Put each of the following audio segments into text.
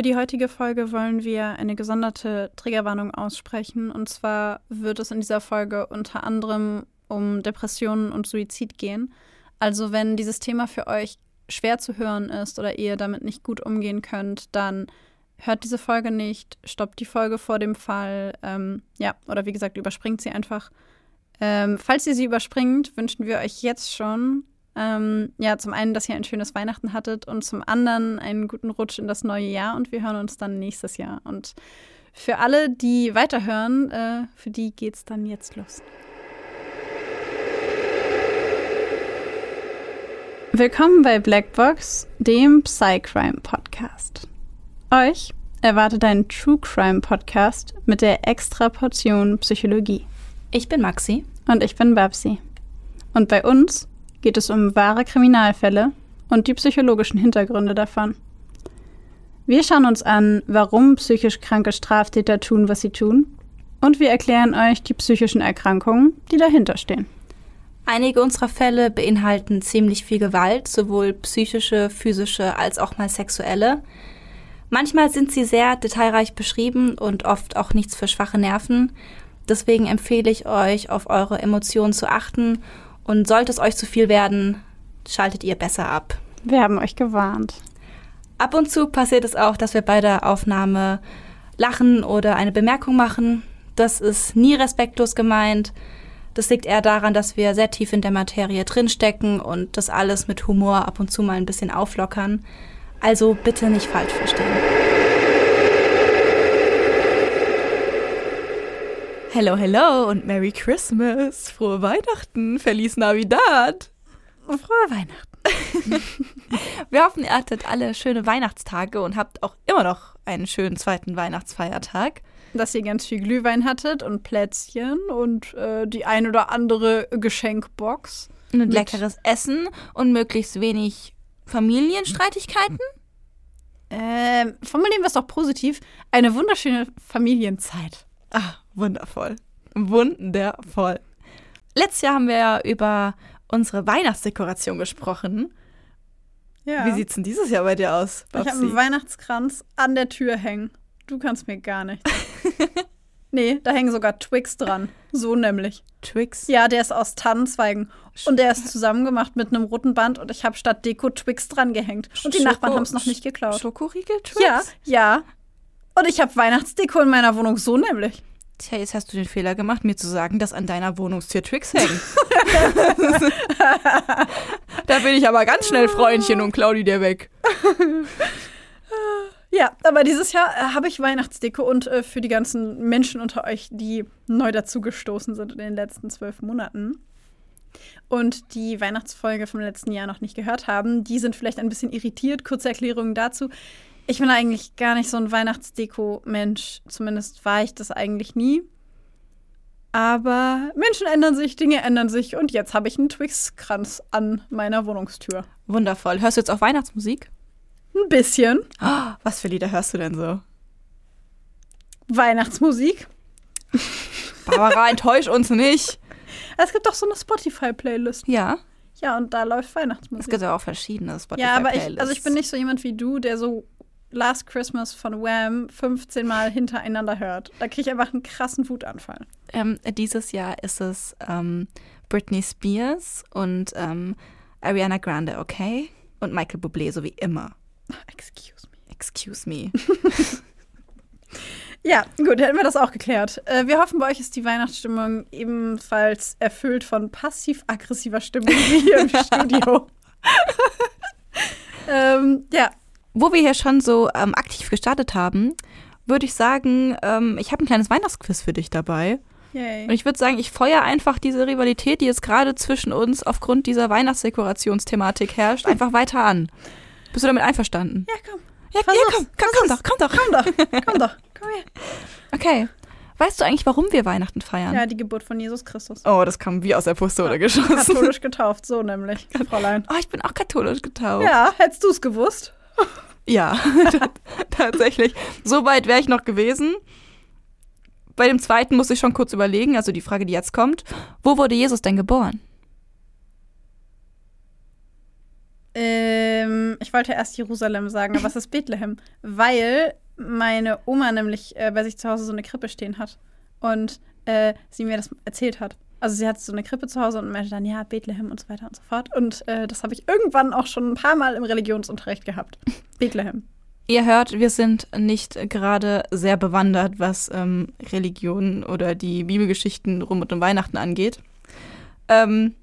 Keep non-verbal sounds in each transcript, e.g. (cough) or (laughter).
Für die heutige Folge wollen wir eine gesonderte Triggerwarnung aussprechen. Und zwar wird es in dieser Folge unter anderem um Depressionen und Suizid gehen. Also wenn dieses Thema für euch schwer zu hören ist oder ihr damit nicht gut umgehen könnt, dann hört diese Folge nicht, stoppt die Folge vor dem Fall. Ähm, ja, oder wie gesagt, überspringt sie einfach. Ähm, falls ihr sie überspringt, wünschen wir euch jetzt schon ähm, ja, zum einen, dass ihr ein schönes Weihnachten hattet und zum anderen einen guten Rutsch in das neue Jahr und wir hören uns dann nächstes Jahr. Und für alle, die weiterhören, äh, für die geht's dann jetzt los. Willkommen bei Blackbox, dem Psycrime Podcast. Euch erwartet ein True Crime Podcast mit der extra Portion Psychologie. Ich bin Maxi. Und ich bin Babsi. Und bei uns geht es um wahre Kriminalfälle und die psychologischen Hintergründe davon. Wir schauen uns an, warum psychisch kranke Straftäter tun, was sie tun, und wir erklären euch die psychischen Erkrankungen, die dahinter stehen. Einige unserer Fälle beinhalten ziemlich viel Gewalt, sowohl psychische, physische als auch mal sexuelle. Manchmal sind sie sehr detailreich beschrieben und oft auch nichts für schwache Nerven. Deswegen empfehle ich euch, auf eure Emotionen zu achten und sollte es euch zu viel werden, schaltet ihr besser ab. Wir haben euch gewarnt. Ab und zu passiert es auch, dass wir bei der Aufnahme lachen oder eine Bemerkung machen. Das ist nie respektlos gemeint. Das liegt eher daran, dass wir sehr tief in der Materie drinstecken und das alles mit Humor ab und zu mal ein bisschen auflockern. Also bitte nicht falsch verstehen. Hello, hello und Merry Christmas. Frohe Weihnachten. Feliz Navidad. Frohe Weihnachten. (laughs) Wir hoffen, ihr hattet alle schöne Weihnachtstage und habt auch immer noch einen schönen zweiten Weihnachtsfeiertag. Dass ihr ganz viel Glühwein hattet und Plätzchen und äh, die ein oder andere Geschenkbox. Und leckeres Essen und möglichst wenig Familienstreitigkeiten. Ähm, formulieren wir es doch positiv. Eine wunderschöne Familienzeit. Ah, wundervoll. Wundervoll. Letztes Jahr haben wir ja über unsere Weihnachtsdekoration gesprochen. Ja. Wie sieht's denn dieses Jahr bei dir aus? Babsi? Ich habe einen Weihnachtskranz an der Tür hängen. Du kannst mir gar nicht. (laughs) nee, da hängen sogar Twix dran. So nämlich. Twix? Ja, der ist aus Tannenzweigen. Und der ist zusammengemacht mit einem roten Band und ich habe statt Deko Twix dran gehängt. Und die Schoko Nachbarn haben es noch nicht geklaut. Schokoriegel Twix? Ja, ja. Und ich habe Weihnachtsdeko in meiner Wohnung, so nämlich. Tja, jetzt hast du den Fehler gemacht, mir zu sagen, dass an deiner Wohnungstür Twix hängen. (laughs) da bin ich aber ganz schnell Freundchen und Claudi dir weg. Ja, aber dieses Jahr äh, habe ich Weihnachtsdeko und äh, für die ganzen Menschen unter euch, die neu dazugestoßen sind in den letzten zwölf Monaten und die Weihnachtsfolge vom letzten Jahr noch nicht gehört haben, die sind vielleicht ein bisschen irritiert. Kurze Erklärung dazu. Ich bin eigentlich gar nicht so ein Weihnachtsdeko-Mensch. Zumindest war ich das eigentlich nie. Aber Menschen ändern sich, Dinge ändern sich und jetzt habe ich einen Twix-Kranz an meiner Wohnungstür. Wundervoll. Hörst du jetzt auch Weihnachtsmusik? Ein bisschen. Oh, was für Lieder hörst du denn so? Weihnachtsmusik. Barbara, (laughs) enttäusch uns nicht. Es gibt doch so eine Spotify-Playlist. Ja. Ja, und da läuft Weihnachtsmusik. Es gibt ja auch verschiedene Spotify-Playlists. Ja, aber ich, also ich bin nicht so jemand wie du, der so Last Christmas von Wham 15 Mal hintereinander hört. Da kriege ich einfach einen krassen Wutanfall. Ähm, dieses Jahr ist es ähm, Britney Spears und ähm, Ariana Grande, okay? Und Michael Bublé, so wie immer. Excuse me. Excuse me. (laughs) ja, gut, hätten wir das auch geklärt. Äh, wir hoffen, bei euch ist die Weihnachtsstimmung ebenfalls erfüllt von passiv-aggressiver Stimmung wie hier im (laughs) Studio. (laughs) ähm, ja, wo wir hier schon so ähm, aktiv gestartet haben, würde ich sagen, ähm, ich habe ein kleines Weihnachtsquiz für dich dabei. Yay. Und ich würde sagen, ich feuer einfach diese Rivalität, die jetzt gerade zwischen uns aufgrund dieser Weihnachtsdekorationsthematik herrscht, (laughs) einfach weiter an. Bist du damit einverstanden? Ja, komm. Ja, ja komm, komm, komm doch, komm doch. Komm doch, (laughs) komm doch, komm her. Okay. Weißt du eigentlich, warum wir Weihnachten feiern? Ja, die Geburt von Jesus Christus. Oh, das kam wie aus der Pistole ja, geschossen. Katholisch getauft, so nämlich, (laughs) Fräulein. Oh, ich bin auch katholisch getauft. Ja, hättest du es gewusst? (laughs) Ja, (laughs) tatsächlich. So weit wäre ich noch gewesen. Bei dem zweiten muss ich schon kurz überlegen, also die Frage, die jetzt kommt. Wo wurde Jesus denn geboren? Ähm, ich wollte erst Jerusalem sagen, aber es ist Bethlehem, weil meine Oma nämlich äh, bei sich zu Hause so eine Krippe stehen hat und äh, sie mir das erzählt hat. Also sie hat so eine Krippe zu Hause und meinte dann, ja, Bethlehem und so weiter und so fort. Und äh, das habe ich irgendwann auch schon ein paar Mal im Religionsunterricht gehabt. (laughs) Bethlehem. Ihr hört, wir sind nicht gerade sehr bewandert, was ähm, Religion oder die Bibelgeschichten rund um Weihnachten angeht. Ähm,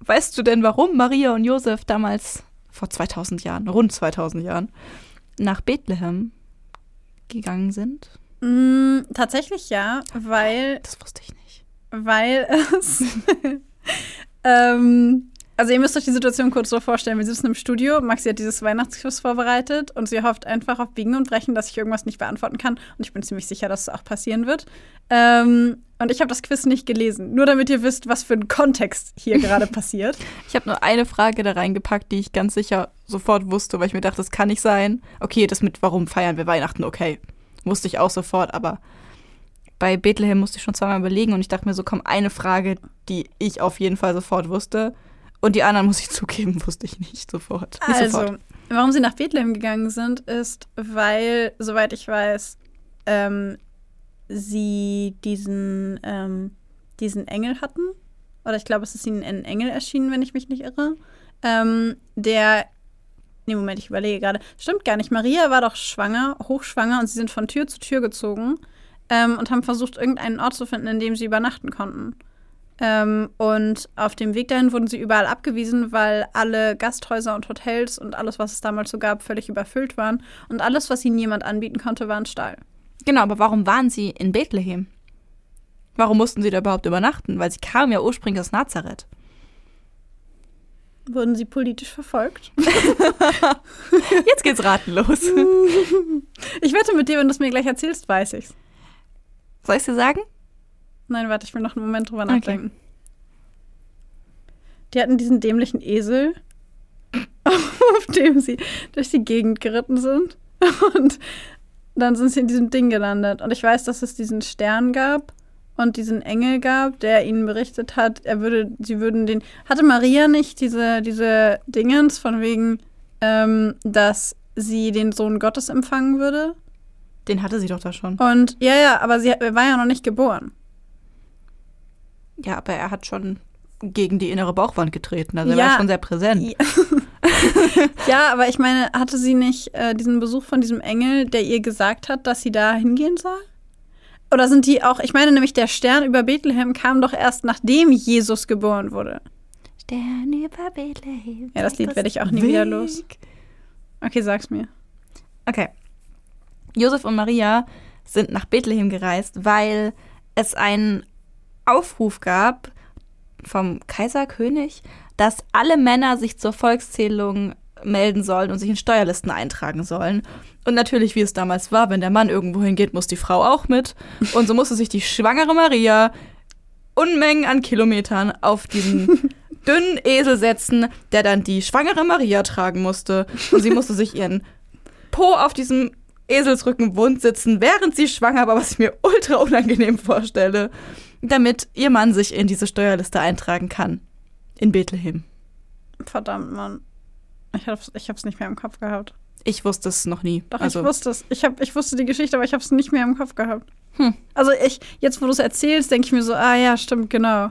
weißt du denn, warum Maria und Josef damals vor 2000 Jahren, rund 2000 Jahren, nach Bethlehem gegangen sind? Mm, tatsächlich ja, weil. Das wusste ich nicht. Weil es. (laughs) ähm, also ihr müsst euch die Situation kurz so vorstellen. Wir sitzen im Studio, Maxi hat dieses Weihnachtsquiz vorbereitet und sie hofft einfach auf Biegen und Brechen, dass ich irgendwas nicht beantworten kann. Und ich bin ziemlich sicher, dass es auch passieren wird. Ähm, und ich habe das Quiz nicht gelesen. Nur damit ihr wisst, was für ein Kontext hier gerade (laughs) passiert. Ich habe nur eine Frage da reingepackt, die ich ganz sicher sofort wusste, weil ich mir dachte, das kann nicht sein. Okay, das mit warum feiern wir Weihnachten, okay. Wusste ich auch sofort, aber bei Bethlehem musste ich schon zweimal überlegen und ich dachte mir so, komm, eine Frage, die ich auf jeden Fall sofort wusste. Und die anderen, muss ich (laughs) zugeben, wusste ich nicht sofort. Nicht also, sofort. warum sie nach Bethlehem gegangen sind, ist, weil, soweit ich weiß, ähm, sie diesen, ähm, diesen Engel hatten. Oder ich glaube, es ist ihnen ein Engel erschienen, wenn ich mich nicht irre. Ähm, der. Nee, Moment, ich überlege gerade. Stimmt gar nicht. Maria war doch schwanger, hochschwanger, und sie sind von Tür zu Tür gezogen ähm, und haben versucht, irgendeinen Ort zu finden, in dem sie übernachten konnten. Ähm, und auf dem Weg dahin wurden sie überall abgewiesen, weil alle Gasthäuser und Hotels und alles, was es damals so gab, völlig überfüllt waren. Und alles, was ihnen jemand anbieten konnte, war ein Stall. Genau, aber warum waren sie in Bethlehem? Warum mussten sie da überhaupt übernachten? Weil sie kamen ja ursprünglich aus Nazareth. Wurden sie politisch verfolgt? (laughs) (laughs) Jetzt geht's ratenlos. ich wette mit dir, wenn du es mir gleich erzählst, weiß ich's. Soll ich dir sagen? Nein, warte, ich will noch einen Moment drüber nachdenken. Okay. Die hatten diesen dämlichen Esel, (laughs) auf dem sie durch die Gegend geritten sind. (laughs) Und dann sind sie in diesem Ding gelandet. Und ich weiß, dass es diesen Stern gab und diesen Engel gab, der ihnen berichtet hat, er würde, sie würden den. Hatte Maria nicht diese, diese Dingens von wegen, ähm, dass sie den Sohn Gottes empfangen würde? Den hatte sie doch da schon. Und ja, ja, aber sie war ja noch nicht geboren. Ja, aber er hat schon gegen die innere Bauchwand getreten. Also er war schon sehr präsent. Ja. (laughs) ja, aber ich meine, hatte sie nicht äh, diesen Besuch von diesem Engel, der ihr gesagt hat, dass sie da hingehen soll? Oder sind die auch, ich meine nämlich, der Stern über Bethlehem kam doch erst nachdem Jesus geboren wurde. Stern über Bethlehem. Ja, das Lied werde ich auch nie Weg. wieder los. Okay, sag's mir. Okay. Josef und Maria sind nach Bethlehem gereist, weil es einen Aufruf gab vom Kaiserkönig, dass alle Männer sich zur Volkszählung melden sollen und sich in Steuerlisten eintragen sollen. Und natürlich, wie es damals war, wenn der Mann irgendwo hingeht, muss die Frau auch mit. Und so musste sich die schwangere Maria Unmengen an Kilometern auf diesen (laughs) dünnen Esel setzen, der dann die schwangere Maria tragen musste. Und sie musste sich ihren Po auf diesem Eselsrücken wund sitzen, während sie schwanger war, was ich mir ultra unangenehm vorstelle, damit ihr Mann sich in diese Steuerliste eintragen kann. In Bethlehem. Verdammt, Mann. Ich hab's, ich hab's nicht mehr im Kopf gehabt. Ich wusste es noch nie. Doch, also. ich wusste es. Ich, hab, ich wusste die Geschichte, aber ich hab's nicht mehr im Kopf gehabt. Hm. Also ich, jetzt wo du es erzählst, denke ich mir so, ah ja, stimmt, genau.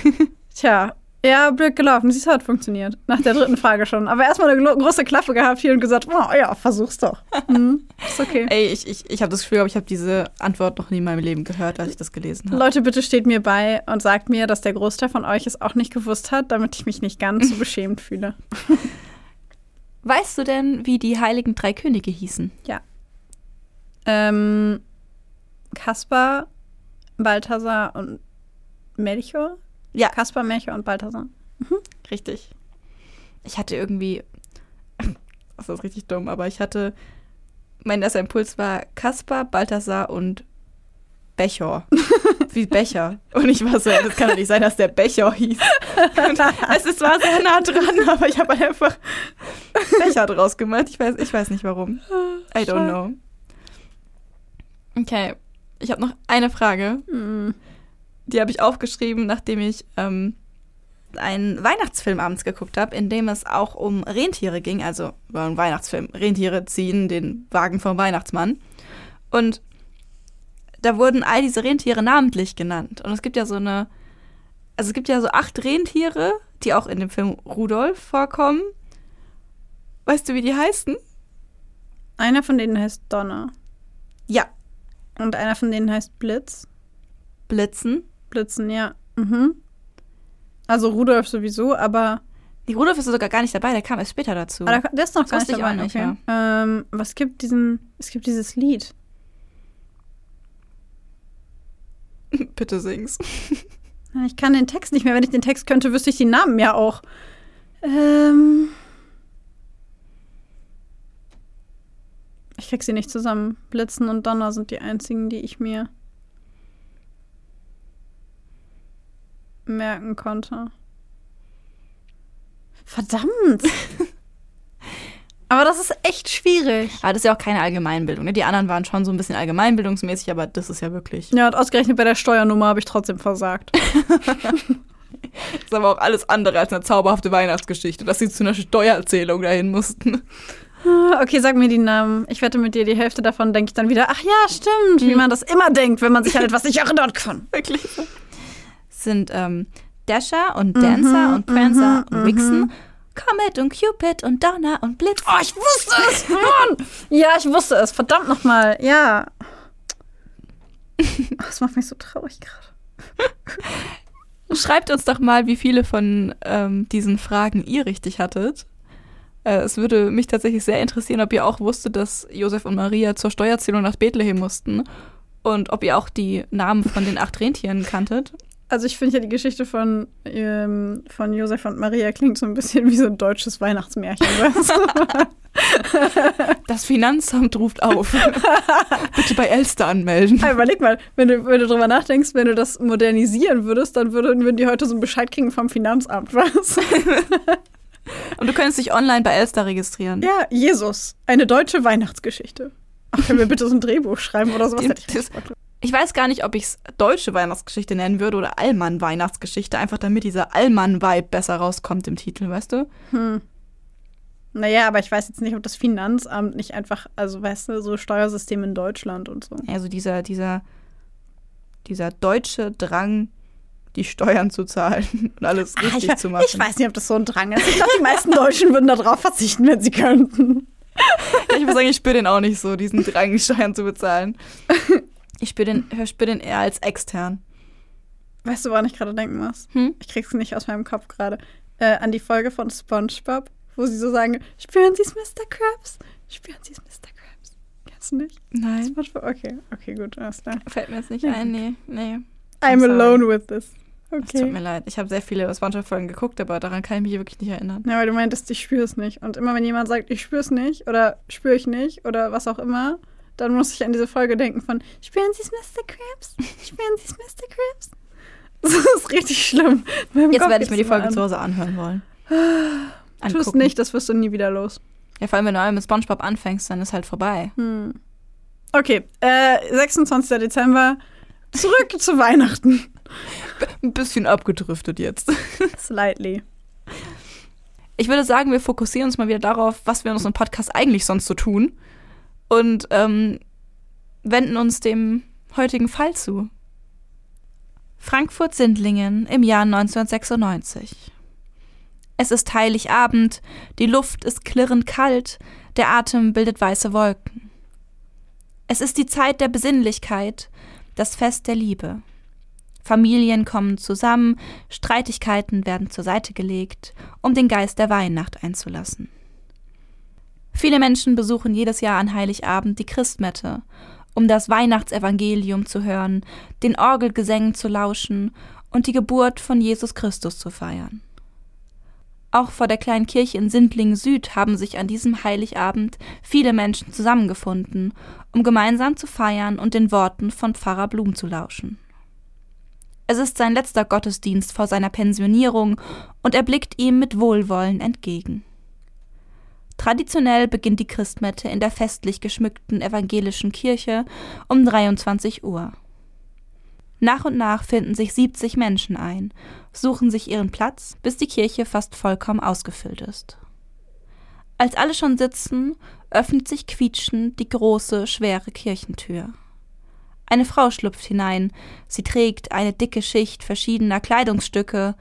(laughs) Tja, ja, blöd gelaufen. Siehst du, hat funktioniert. Nach der dritten Frage schon. Aber erstmal eine große Klappe gehabt hier und gesagt, oh ja, versuch's doch. Mhm, ist okay. (laughs) Ey, ich, ich, ich habe das Gefühl, ich habe diese Antwort noch nie in meinem Leben gehört, als ich das gelesen habe. Leute, bitte steht mir bei und sagt mir, dass der Großteil von euch es auch nicht gewusst hat, damit ich mich nicht ganz so beschämt (laughs) fühle. Weißt du denn, wie die heiligen drei Könige hießen? Ja. Ähm, Kaspar, Balthasar und Melchior? Ja. Kaspar, Melchior und Balthasar. Mhm. Richtig. Ich hatte irgendwie, (clears throat) das ist richtig dumm, aber ich hatte, mein erster Impuls war Kaspar, Balthasar und Becher. (laughs) Wie Becher. Und ich war so, das kann doch nicht sein, dass der Becher hieß. Und (laughs) es ist zwar sehr nah dran, aber ich habe einfach Becher draus gemacht. Ich weiß, ich weiß nicht warum. I don't know. Okay, ich habe noch eine Frage. Mhm. Die habe ich aufgeschrieben, nachdem ich ähm, einen Weihnachtsfilm abends geguckt habe, in dem es auch um Rentiere ging. Also war ein Weihnachtsfilm. Rentiere ziehen den Wagen vom Weihnachtsmann. Und da wurden all diese Rentiere namentlich genannt. Und es gibt ja so eine, also es gibt ja so acht Rentiere, die auch in dem Film Rudolf vorkommen. Weißt du, wie die heißen? Einer von denen heißt Donner. Ja. Und einer von denen heißt Blitz. Blitzen. Blitzen, ja. Mhm. Also Rudolf sowieso, aber. Die Rudolf ist sogar gar nicht dabei, der kam erst später dazu. Ah, der ist noch Das gar nicht wusste ich dabei. auch nicht, okay. ähm, was gibt diesen. Es gibt dieses Lied. (laughs) Bitte sing's. Ich kann den Text nicht mehr. Wenn ich den Text könnte, wüsste ich die Namen ja auch. Ähm. Ich krieg sie nicht zusammen. Blitzen und Donner sind die einzigen, die ich mir merken konnte. Verdammt! (laughs) Aber das ist echt schwierig. Aber das ist ja auch keine Allgemeinbildung. Ne? Die anderen waren schon so ein bisschen allgemeinbildungsmäßig, aber das ist ja wirklich. Ja, und ausgerechnet bei der Steuernummer habe ich trotzdem versagt. (laughs) Das ist aber auch alles andere als eine zauberhafte Weihnachtsgeschichte, dass sie zu einer Steuererzählung dahin mussten. Ah, Okay, sag mir die Namen. Ich wette mit dir, die Hälfte davon denke ich dann wieder, ach ja, stimmt, wie Mhm. man das immer denkt, wenn man sich an etwas nicht erinnern kann. (laughs) Wirklich. Sind ähm, Dasher und Dancer und Prancer und Vixen, Comet und Cupid und Donner und Blitz. Oh, ich wusste es! Mann! Ja, ich wusste es. Verdammt nochmal. Ja. (laughs) Das macht mich so traurig gerade. Schreibt uns doch mal, wie viele von ähm, diesen Fragen ihr richtig hattet. Äh, es würde mich tatsächlich sehr interessieren, ob ihr auch wusstet, dass Josef und Maria zur Steuerzählung nach Bethlehem mussten. Und ob ihr auch die Namen von den acht Rentieren kanntet. Also ich finde ja die Geschichte von, ähm, von Josef und Maria klingt so ein bisschen wie so ein deutsches Weihnachtsmärchen. (laughs) Das Finanzamt ruft auf. (laughs) Bitte bei Elster anmelden. Aber überleg mal, wenn du, wenn du drüber nachdenkst, wenn du das modernisieren würdest, dann würden, würden die heute so einen Bescheid kriegen vom Finanzamt, (laughs) was? Und du könntest dich online bei Elster registrieren. Ja, Jesus, eine deutsche Weihnachtsgeschichte. Ach, können wir bitte so ein Drehbuch schreiben oder sowas? Ich das-. Ich weiß gar nicht, ob ich es deutsche Weihnachtsgeschichte nennen würde oder Allmann-Weihnachtsgeschichte, einfach damit dieser Allmann-Vibe besser rauskommt im Titel, weißt du? hm. Naja, aber ich weiß jetzt nicht, ob das Finanzamt nicht einfach, also weißt du, so Steuersystem in Deutschland und so. Also dieser, dieser, dieser deutsche Drang, die Steuern zu zahlen (laughs) und alles richtig ich, we- zu machen. ich weiß nicht, ob das so ein Drang ist. Ich glaube, die meisten Deutschen würden darauf verzichten, wenn sie könnten. (laughs) Ich muss sagen, ich spüre den auch nicht so, diesen Drang, Steuern zu bezahlen. (laughs) Ich spüre den, ich spür den eher als extern. Weißt du, woran ich gerade denken muss? Hm? Ich krieg's nicht aus meinem Kopf gerade. Äh, an die Folge von SpongeBob, wo sie so sagen: Spüren Sie es, Mr. Krabs? Spüren Sie es, Mr. Krabs? Kennst du nicht? Nein, SpongeBob? Okay, okay, gut, alles klar. fällt mir jetzt nicht Ja, ein. Nee, nee. I'm sorry. alone with this. Es tut Okay. mir leid. Ich habe sehr viele Spongebob-Folgen geguckt, aber daran kann ich mich wirklich nicht erinnern. Ja, weil du meintest, ich spüre es nicht. Und immer wenn jemand sagt, ich spüre es nicht oder spüre ich nicht oder was auch immer, dann muss ich an diese Folge denken von Spüren Sie es, Mr. Krabs? Spüren Sie es, Mr. Krabs? (laughs) Das ist richtig schlimm. Jetzt Kopf werde ich mir die Folge an. zu Hause anhören wollen. Tu es nicht, das wirst du nie wieder los. Ja, vor allem, wenn du einmal mit Spongebob anfängst, dann ist halt vorbei. Hm. Okay, äh, 26. Dezember. Zurück (laughs) zu Weihnachten. Ein bisschen abgedriftet jetzt. (laughs) Slightly. Ich würde sagen, wir fokussieren uns mal wieder darauf, was wir in unserem Podcast eigentlich sonst so tun. Und ähm, wenden uns dem heutigen Fall zu. Frankfurt-Sindlingen im Jahr 1996. Es ist Heiligabend, die Luft ist klirrend kalt, der Atem bildet weiße Wolken. Es ist die Zeit der Besinnlichkeit, das Fest der Liebe. Familien kommen zusammen, Streitigkeiten werden zur Seite gelegt, um den Geist der Weihnacht einzulassen. Viele Menschen besuchen jedes Jahr an Heiligabend die Christmette, um das Weihnachtsevangelium zu hören, den Orgelgesängen zu lauschen und die Geburt von Jesus Christus zu feiern. Auch vor der kleinen Kirche in Sindlingen Süd haben sich an diesem Heiligabend viele Menschen zusammengefunden, um gemeinsam zu feiern und den Worten von Pfarrer Blum zu lauschen. Es ist sein letzter Gottesdienst vor seiner Pensionierung und er blickt ihm mit Wohlwollen entgegen. Traditionell beginnt die Christmette in der festlich geschmückten evangelischen Kirche um 23 Uhr. Nach und nach finden sich 70 Menschen ein, suchen sich ihren Platz, bis die Kirche fast vollkommen ausgefüllt ist. Als alle schon sitzen, öffnet sich quietschend die große, schwere Kirchentür. Eine Frau schlüpft hinein, sie trägt eine dicke Schicht verschiedener Kleidungsstücke,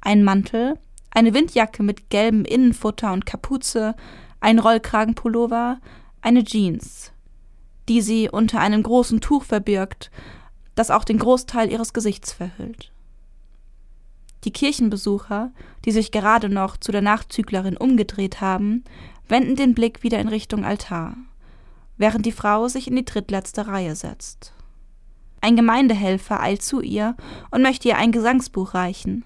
einen Mantel, eine Windjacke mit gelbem Innenfutter und Kapuze, ein Rollkragenpullover, eine Jeans, die sie unter einem großen Tuch verbirgt, das auch den Großteil ihres Gesichts verhüllt. Die Kirchenbesucher, die sich gerade noch zu der Nachzüglerin umgedreht haben, wenden den Blick wieder in Richtung Altar, während die Frau sich in die drittletzte Reihe setzt. Ein Gemeindehelfer eilt zu ihr und möchte ihr ein Gesangsbuch reichen,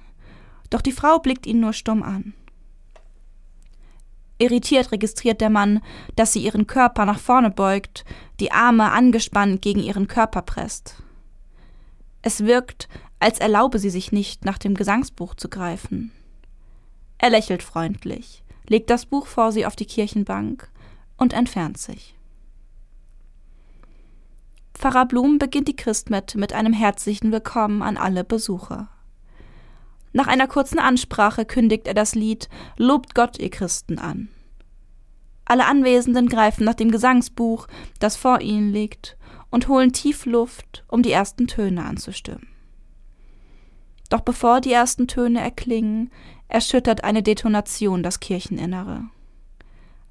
doch die Frau blickt ihn nur stumm an. Irritiert registriert der Mann, dass sie ihren Körper nach vorne beugt, die Arme angespannt gegen ihren Körper presst. Es wirkt, als erlaube sie sich nicht, nach dem Gesangsbuch zu greifen. Er lächelt freundlich, legt das Buch vor sie auf die Kirchenbank und entfernt sich. Pfarrer Blum beginnt die Christmette mit einem herzlichen Willkommen an alle Besucher. Nach einer kurzen Ansprache kündigt er das Lied Lobt Gott, ihr Christen an. Alle Anwesenden greifen nach dem Gesangsbuch, das vor ihnen liegt, und holen tief Luft, um die ersten Töne anzustimmen. Doch bevor die ersten Töne erklingen, erschüttert eine Detonation das Kircheninnere.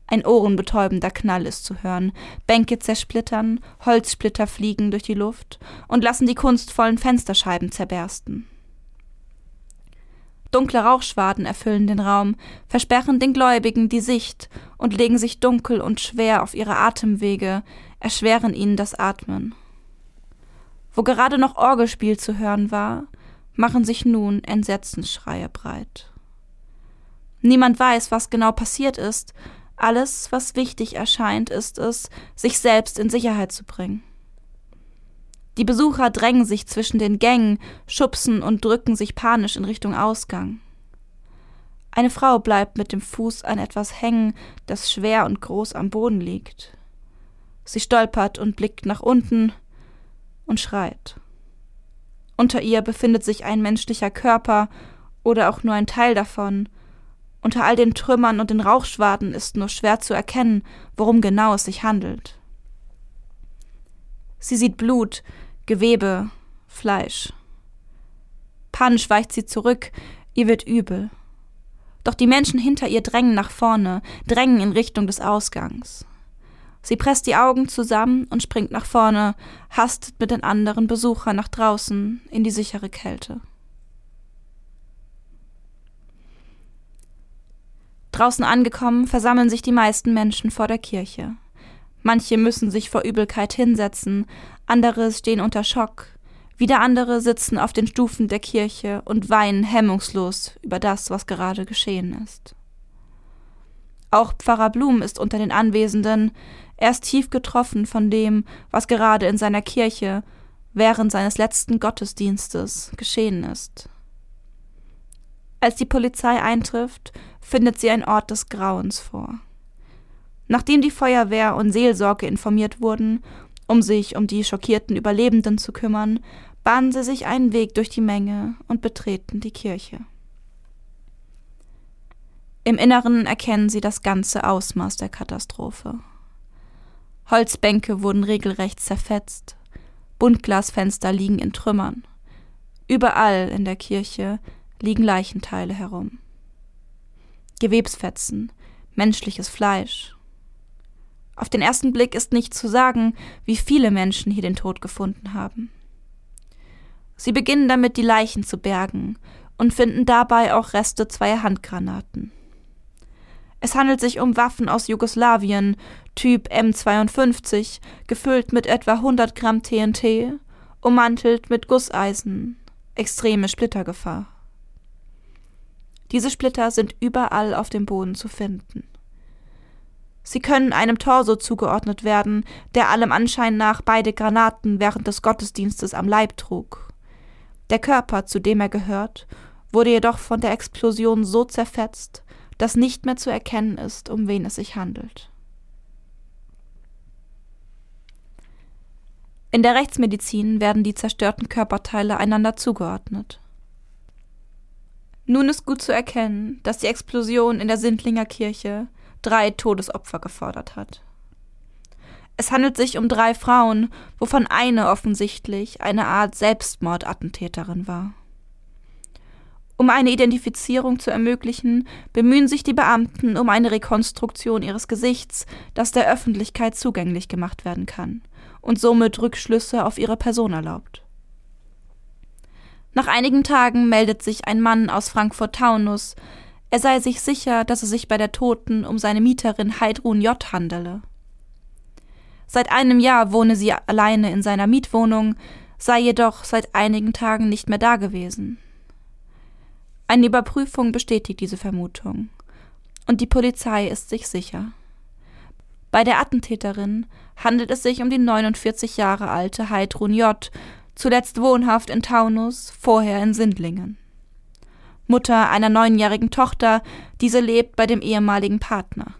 Ein ohrenbetäubender Knall ist zu hören, Bänke zersplittern, Holzsplitter fliegen durch die Luft und lassen die kunstvollen Fensterscheiben zerbersten. Dunkle Rauchschwaden erfüllen den Raum, versperren den Gläubigen die Sicht und legen sich dunkel und schwer auf ihre Atemwege, erschweren ihnen das Atmen. Wo gerade noch Orgelspiel zu hören war, machen sich nun Entsetzensschreie breit. Niemand weiß, was genau passiert ist. Alles, was wichtig erscheint, ist es, sich selbst in Sicherheit zu bringen. Die Besucher drängen sich zwischen den Gängen, schubsen und drücken sich panisch in Richtung Ausgang. Eine Frau bleibt mit dem Fuß an etwas hängen, das schwer und groß am Boden liegt. Sie stolpert und blickt nach unten und schreit. Unter ihr befindet sich ein menschlicher Körper oder auch nur ein Teil davon. Unter all den Trümmern und den Rauchschwaden ist nur schwer zu erkennen, worum genau es sich handelt. Sie sieht Blut, Gewebe, Fleisch. Panisch weicht sie zurück, ihr wird übel. Doch die Menschen hinter ihr drängen nach vorne, drängen in Richtung des Ausgangs. Sie presst die Augen zusammen und springt nach vorne, hastet mit den anderen Besuchern nach draußen in die sichere Kälte. Draußen angekommen, versammeln sich die meisten Menschen vor der Kirche. Manche müssen sich vor Übelkeit hinsetzen, andere stehen unter Schock, wieder andere sitzen auf den Stufen der Kirche und weinen hemmungslos über das, was gerade geschehen ist. Auch Pfarrer Blum ist unter den Anwesenden, er ist tief getroffen von dem, was gerade in seiner Kirche während seines letzten Gottesdienstes geschehen ist. Als die Polizei eintrifft, findet sie ein Ort des Grauens vor. Nachdem die Feuerwehr und Seelsorge informiert wurden, um sich um die schockierten Überlebenden zu kümmern, bahnen sie sich einen Weg durch die Menge und betreten die Kirche. Im Inneren erkennen sie das ganze Ausmaß der Katastrophe. Holzbänke wurden regelrecht zerfetzt, Buntglasfenster liegen in Trümmern. Überall in der Kirche liegen Leichenteile herum. Gewebsfetzen, menschliches Fleisch. Auf den ersten Blick ist nicht zu sagen, wie viele Menschen hier den Tod gefunden haben. Sie beginnen damit, die Leichen zu bergen und finden dabei auch Reste zweier Handgranaten. Es handelt sich um Waffen aus Jugoslawien, Typ M52, gefüllt mit etwa 100 Gramm TNT, ummantelt mit Gusseisen. Extreme Splittergefahr. Diese Splitter sind überall auf dem Boden zu finden. Sie können einem Torso zugeordnet werden, der allem Anschein nach beide Granaten während des Gottesdienstes am Leib trug. Der Körper, zu dem er gehört, wurde jedoch von der Explosion so zerfetzt, dass nicht mehr zu erkennen ist, um wen es sich handelt. In der Rechtsmedizin werden die zerstörten Körperteile einander zugeordnet. Nun ist gut zu erkennen, dass die Explosion in der Sindlinger Kirche drei Todesopfer gefordert hat. Es handelt sich um drei Frauen, wovon eine offensichtlich eine Art Selbstmordattentäterin war. Um eine Identifizierung zu ermöglichen, bemühen sich die Beamten um eine Rekonstruktion ihres Gesichts, das der Öffentlichkeit zugänglich gemacht werden kann und somit Rückschlüsse auf ihre Person erlaubt. Nach einigen Tagen meldet sich ein Mann aus Frankfurt-Taunus. Er sei sich sicher, dass es sich bei der Toten um seine Mieterin Heidrun J. handele. Seit einem Jahr wohne sie alleine in seiner Mietwohnung, sei jedoch seit einigen Tagen nicht mehr dagewesen. Eine Überprüfung bestätigt diese Vermutung. Und die Polizei ist sich sicher. Bei der Attentäterin handelt es sich um die 49 Jahre alte Heidrun J., zuletzt wohnhaft in Taunus, vorher in Sindlingen. Mutter einer neunjährigen Tochter, diese lebt bei dem ehemaligen Partner.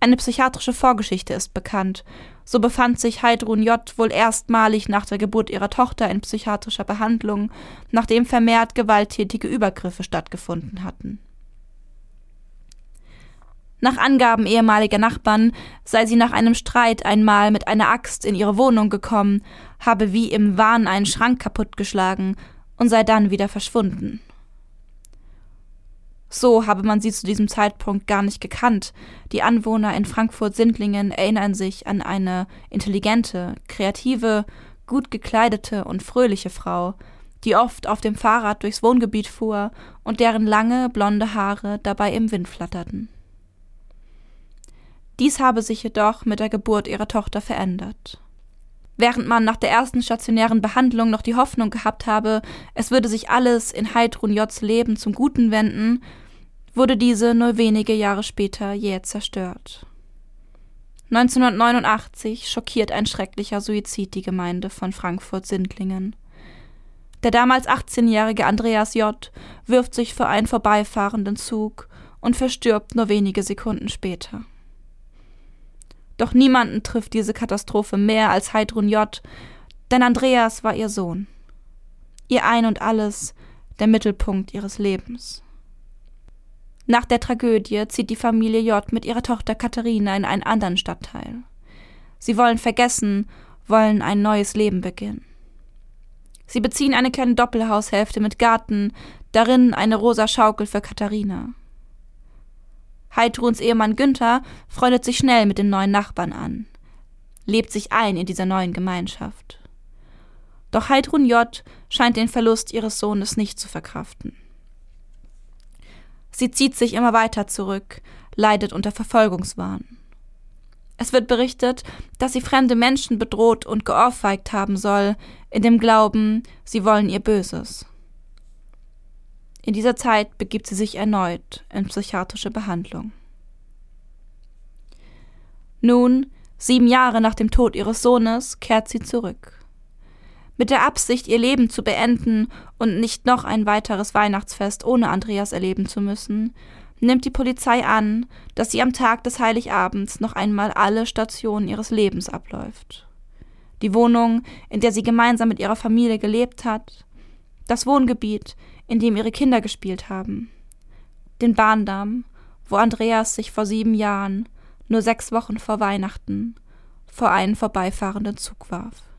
Eine psychiatrische Vorgeschichte ist bekannt. So befand sich Heidrun J. wohl erstmalig nach der Geburt ihrer Tochter in psychiatrischer Behandlung, nachdem vermehrt gewalttätige Übergriffe stattgefunden hatten. Nach Angaben ehemaliger Nachbarn sei sie nach einem Streit einmal mit einer Axt in ihre Wohnung gekommen, habe wie im Wahn einen Schrank kaputtgeschlagen und sei dann wieder verschwunden. So habe man sie zu diesem Zeitpunkt gar nicht gekannt. Die Anwohner in Frankfurt-Sindlingen erinnern sich an eine intelligente, kreative, gut gekleidete und fröhliche Frau, die oft auf dem Fahrrad durchs Wohngebiet fuhr und deren lange blonde Haare dabei im Wind flatterten. Dies habe sich jedoch mit der Geburt ihrer Tochter verändert. Während man nach der ersten stationären Behandlung noch die Hoffnung gehabt habe, es würde sich alles in Heidrun Jots Leben zum Guten wenden, wurde diese nur wenige Jahre später jäh zerstört. 1989 schockiert ein schrecklicher Suizid die Gemeinde von Frankfurt-Sindlingen. Der damals 18-jährige Andreas J. wirft sich vor einen vorbeifahrenden Zug und verstirbt nur wenige Sekunden später. Doch niemanden trifft diese Katastrophe mehr als Heidrun J., denn Andreas war ihr Sohn. Ihr Ein und alles, der Mittelpunkt ihres Lebens. Nach der Tragödie zieht die Familie J mit ihrer Tochter Katharina in einen anderen Stadtteil. Sie wollen vergessen, wollen ein neues Leben beginnen. Sie beziehen eine kleine Doppelhaushälfte mit Garten, darin eine rosa Schaukel für Katharina. Heidruns Ehemann Günther freundet sich schnell mit den neuen Nachbarn an, lebt sich ein in dieser neuen Gemeinschaft. Doch Heidrun J. scheint den Verlust ihres Sohnes nicht zu verkraften. Sie zieht sich immer weiter zurück, leidet unter Verfolgungswahn. Es wird berichtet, dass sie fremde Menschen bedroht und geohrfeigt haben soll, in dem Glauben, sie wollen ihr Böses. In dieser Zeit begibt sie sich erneut in psychiatrische Behandlung. Nun, sieben Jahre nach dem Tod ihres Sohnes, kehrt sie zurück. Mit der Absicht, ihr Leben zu beenden und nicht noch ein weiteres Weihnachtsfest ohne Andreas erleben zu müssen, nimmt die Polizei an, dass sie am Tag des Heiligabends noch einmal alle Stationen ihres Lebens abläuft. Die Wohnung, in der sie gemeinsam mit ihrer Familie gelebt hat, das Wohngebiet, in dem ihre Kinder gespielt haben. Den Bahndamm, wo Andreas sich vor sieben Jahren, nur sechs Wochen vor Weihnachten, vor einen vorbeifahrenden Zug warf.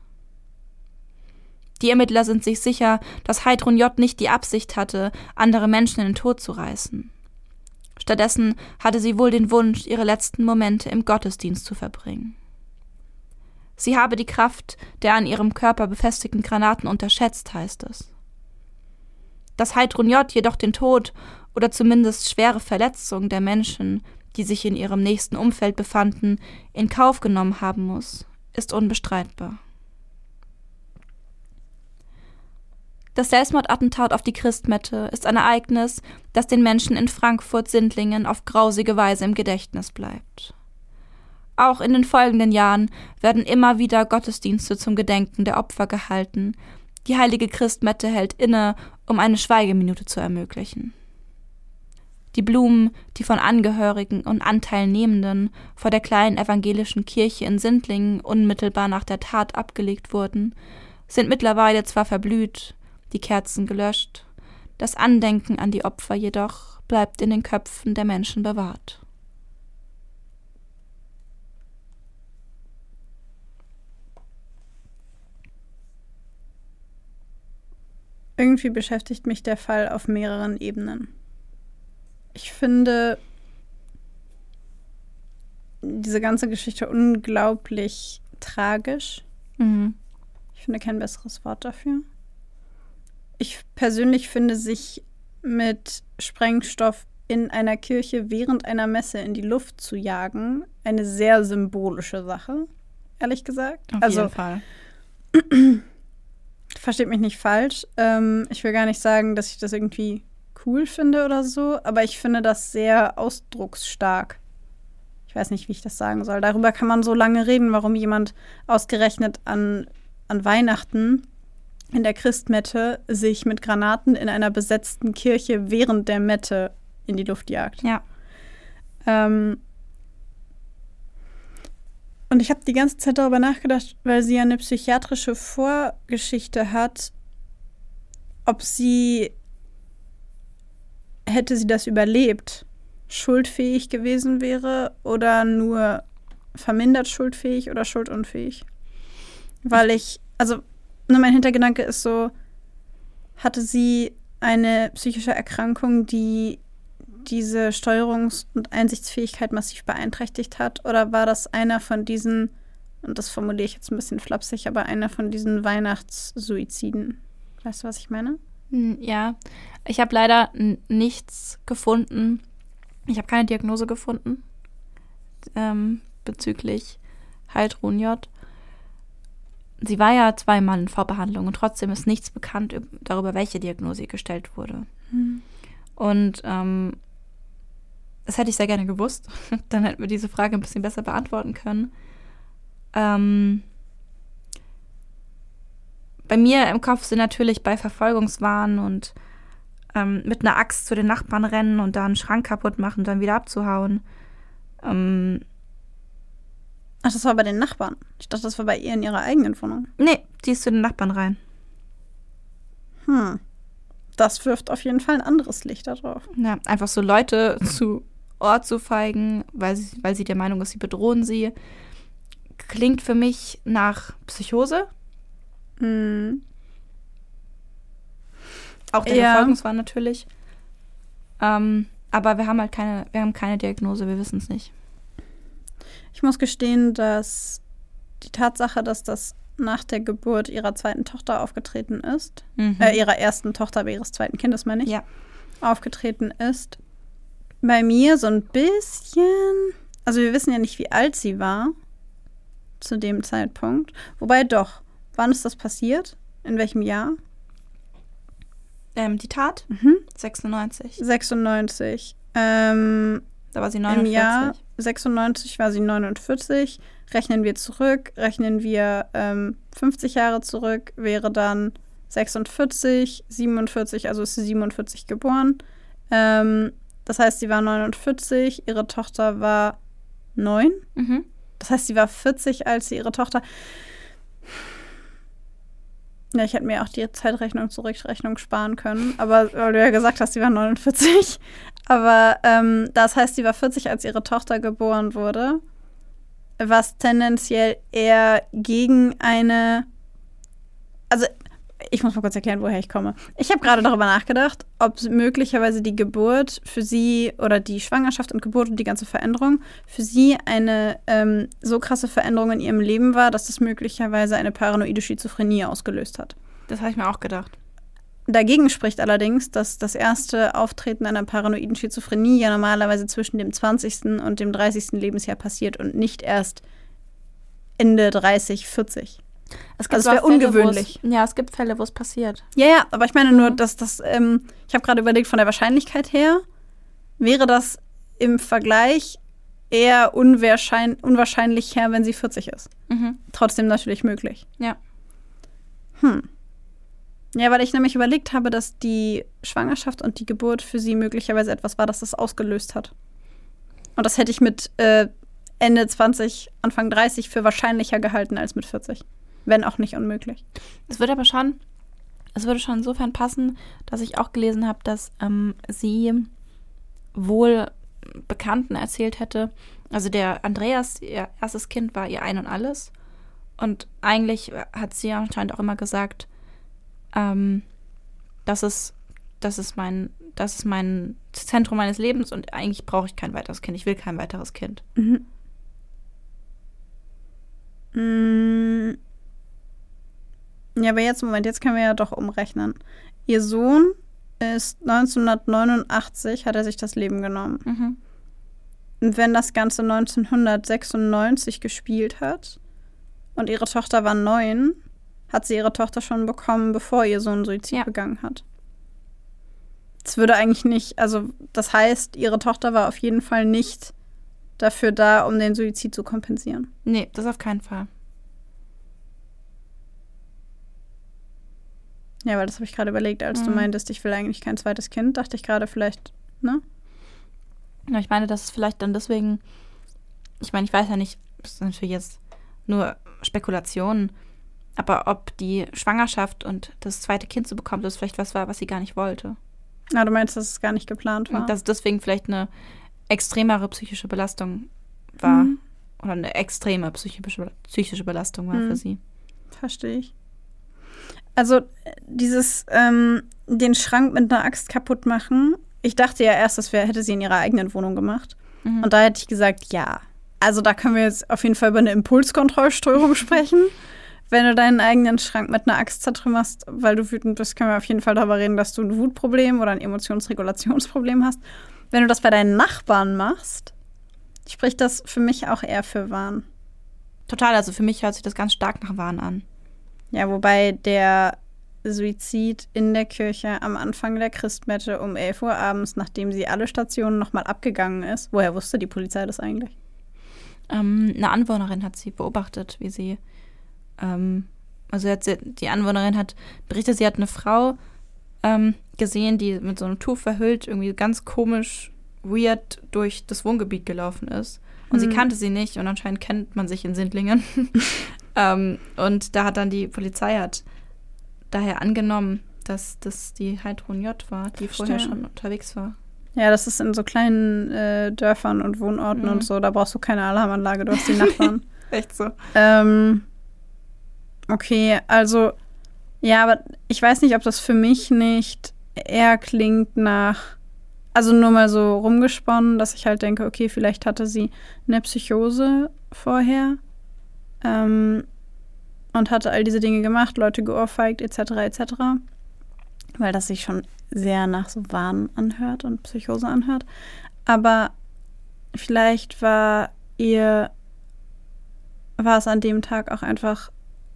Die Ermittler sind sich sicher, dass Heidrun J. nicht die Absicht hatte, andere Menschen in den Tod zu reißen. Stattdessen hatte sie wohl den Wunsch, ihre letzten Momente im Gottesdienst zu verbringen. Sie habe die Kraft der an ihrem Körper befestigten Granaten unterschätzt, heißt es. Dass Heidrun J. jedoch den Tod oder zumindest schwere Verletzungen der Menschen, die sich in ihrem nächsten Umfeld befanden, in Kauf genommen haben muss, ist unbestreitbar. Das Selbstmordattentat auf die Christmette ist ein Ereignis, das den Menschen in Frankfurt-Sindlingen auf grausige Weise im Gedächtnis bleibt. Auch in den folgenden Jahren werden immer wieder Gottesdienste zum Gedenken der Opfer gehalten, die heilige Christmette hält inne, um eine Schweigeminute zu ermöglichen. Die Blumen, die von Angehörigen und Anteilnehmenden vor der kleinen evangelischen Kirche in Sindlingen unmittelbar nach der Tat abgelegt wurden, sind mittlerweile zwar verblüht, die Kerzen gelöscht, das Andenken an die Opfer jedoch bleibt in den Köpfen der Menschen bewahrt. Irgendwie beschäftigt mich der Fall auf mehreren Ebenen. Ich finde diese ganze Geschichte unglaublich tragisch. Mhm. Ich finde kein besseres Wort dafür. Ich persönlich finde, sich mit Sprengstoff in einer Kirche während einer Messe in die Luft zu jagen, eine sehr symbolische Sache, ehrlich gesagt. Auf also, jeden Fall. (clears throat) versteht mich nicht falsch. Ähm, ich will gar nicht sagen, dass ich das irgendwie cool finde oder so, aber ich finde das sehr ausdrucksstark. Ich weiß nicht, wie ich das sagen soll. Darüber kann man so lange reden, warum jemand ausgerechnet an, an Weihnachten in der Christmette sich mit Granaten in einer besetzten Kirche während der Mette in die Luft jagt. Ja. Ähm, und ich habe die ganze Zeit darüber nachgedacht, weil sie ja eine psychiatrische Vorgeschichte hat, ob sie, hätte sie das überlebt, schuldfähig gewesen wäre oder nur vermindert schuldfähig oder schuldunfähig. Weil ich, also nur mein Hintergedanke ist so, hatte sie eine psychische Erkrankung, die diese Steuerungs- und Einsichtsfähigkeit massiv beeinträchtigt hat? Oder war das einer von diesen, und das formuliere ich jetzt ein bisschen flapsig, aber einer von diesen Weihnachtssuiziden? Weißt du, was ich meine? Hm, Ja, ich habe leider nichts gefunden. Ich habe keine Diagnose gefunden ähm, bezüglich Heiltron J. Sie war ja zweimal in Vorbehandlung und trotzdem ist nichts bekannt üb- darüber, welche Diagnose gestellt wurde. Und ähm, das hätte ich sehr gerne gewusst. (laughs) Dann hätten wir diese Frage ein bisschen besser beantworten können. Ähm, bei mir im Kopf sind natürlich bei Verfolgungswahn und ähm, mit einer Axt zu den Nachbarn rennen und da einen Schrank kaputt machen und dann wieder abzuhauen. Ähm, Ach, das war bei den Nachbarn. Ich dachte, das war bei ihr in ihrer eigenen Wohnung. nee, die ist zu den Nachbarn rein. Hm. Das wirft auf jeden Fall ein anderes Licht darauf. Ja, einfach so Leute zu Ort zu feigen, weil sie, weil sie der Meinung ist, sie bedrohen sie. Klingt für mich nach Psychose. Hm. Auch der Ja. Verfolgungswahn natürlich. Ähm, aber wir haben halt keine, wir haben keine Diagnose, wir wissen es nicht. Ich muss gestehen, dass die Tatsache, dass das nach der Geburt ihrer zweiten Tochter aufgetreten ist, Mhm. äh, ihrer ersten Tochter, aber ihres zweiten Kindes, meine ich, Ja. aufgetreten ist, bei mir so ein bisschen, also wir wissen ja nicht, wie alt sie war zu dem Zeitpunkt. Wobei doch, wann ist das passiert? In welchem Jahr? Ähm, die Tat? Mhm. 96. 96. Ähm, Da war sie Im 49. Jahr 96 war sie 49. Rechnen wir zurück, rechnen wir ähm, 50 Jahre zurück, wäre dann 46, 47, also ist sie 47 geboren. Ähm, das heißt, sie war 49, ihre Tochter war 9. Mhm. Das heißt, sie war 40, als sie ihre Tochter. Ja, ich hätte mir auch die Zeitrechnung zur Rückrechnung sparen können, aber weil du ja gesagt hast, sie war 49. (laughs) Aber ähm, das heißt, sie war 40, als ihre Tochter geboren wurde, was tendenziell eher gegen eine. Also, ich muss mal kurz erklären, woher ich komme. Ich habe gerade darüber nachgedacht, ob möglicherweise die Geburt für sie oder die Schwangerschaft und Geburt und die ganze Veränderung für sie eine ähm, so krasse Veränderung in ihrem Leben war, dass das möglicherweise eine paranoide Schizophrenie ausgelöst hat. Das habe ich mir auch gedacht. Dagegen spricht allerdings, dass das erste Auftreten einer paranoiden Schizophrenie ja normalerweise zwischen dem 20. und dem 30. Lebensjahr passiert und nicht erst Ende 30, 40. Es Also es auch wär Fälle, ungewöhnlich. Ja, es gibt Fälle, wo es passiert. Ja, ja, aber ich meine nur, dass das, ähm, ich habe gerade überlegt, von der Wahrscheinlichkeit her wäre das im Vergleich eher unwahrschein unwahrscheinlich her, wenn sie 40 ist. Mhm. Trotzdem natürlich möglich. Ja. Hm. Ja, weil ich nämlich überlegt habe, dass die Schwangerschaft und die Geburt für sie möglicherweise etwas war, das das ausgelöst hat. Und das hätte ich mit äh, Ende 20, Anfang 30 für wahrscheinlicher gehalten als mit 40. Wenn auch nicht unmöglich. Es würde aber schon, es würde schon insofern passen, dass ich auch gelesen habe, dass ähm, sie wohl Bekannten erzählt hätte. Also der Andreas, ihr erstes Kind, war ihr Ein und Alles. Und eigentlich hat sie anscheinend auch immer gesagt, ähm, das ist, das ist mein, das ist mein Zentrum meines Lebens und eigentlich brauche ich kein weiteres Kind. Ich will kein weiteres Kind. Mhm. Ja, aber jetzt, Moment, jetzt können wir ja doch umrechnen. Ihr Sohn ist 1989, hat er sich das Leben genommen. Mhm. Und wenn das Ganze 1996 gespielt hat und ihre Tochter war neun, hat sie ihre Tochter schon bekommen, bevor ihr Sohn Suizid Ja. begangen hat. Das würde eigentlich nicht, also das heißt, ihre Tochter war auf jeden Fall nicht dafür da, um den Suizid zu kompensieren. Nee, das auf keinen Fall. Ja, weil das habe ich gerade überlegt, als du Mhm. meintest, ich will eigentlich kein zweites Kind, dachte ich gerade vielleicht, ne? Ja, ich meine, das ist vielleicht dann deswegen, ich meine, ich weiß ja nicht, das ist natürlich jetzt nur Spekulation, aber ob die Schwangerschaft und das zweite Kind zu bekommen, das vielleicht was war, was sie gar nicht wollte. Ah, du meinst, dass es gar nicht geplant war? Und dass deswegen vielleicht eine extremere psychische Belastung war. Mhm. Oder eine extreme psychische, psychische Belastung war Mhm. für sie. Verstehe ich. Also dieses ähm, den Schrank mit einer Axt kaputt machen. Ich dachte ja erst, das wär, hätte sie in ihrer eigenen Wohnung gemacht. Mhm. Und da hätte ich gesagt, ja. Also da können wir jetzt auf jeden Fall über eine Impulskontrollstörung (laughs) sprechen. Wenn du deinen eigenen Schrank mit einer Axt zertrümmerst, weil du wütend bist, können wir auf jeden Fall darüber reden, dass du ein Wutproblem oder ein Emotionsregulationsproblem hast. Wenn du das bei deinen Nachbarn machst, spricht das für mich auch eher für Wahn. Total, also für mich hört sich das ganz stark nach Wahn an. Ja, wobei der Suizid in der Kirche am Anfang der Christmette um 11 Uhr abends, nachdem sie alle Stationen nochmal abgegangen ist. Woher wusste die Polizei das eigentlich? Ähm, eine Anwohnerin hat sie beobachtet, wie sie, ähm, also hat sie, die Anwohnerin hat berichtet, sie hat eine Frau ähm, gesehen, die mit so einem Tuch verhüllt irgendwie ganz komisch, weird durch das Wohngebiet gelaufen ist. Und sie Hm. kannte sie nicht und anscheinend kennt man sich in Sindlingen. (laughs) ähm, und da hat dann die Polizei hat daher angenommen, dass das die Heidrun J war, die vorher Verstehe. schon unterwegs war. Ja, das ist in so kleinen äh, Dörfern und Wohnorten Mhm. und so. Da brauchst du keine Alarmanlage, du hast die (laughs) Nachbarn. Echt so. ähm, okay, also, ja, aber ich weiß nicht, ob das für mich nicht eher klingt nach, also nur mal so rumgesponnen, dass ich halt denke, okay, vielleicht hatte sie eine Psychose vorher ähm, und hatte all diese Dinge gemacht, Leute geohrfeigt, etc., etc., weil das sich schon sehr nach so Wahn anhört und Psychose anhört. Aber vielleicht war ihr, war es an dem Tag auch einfach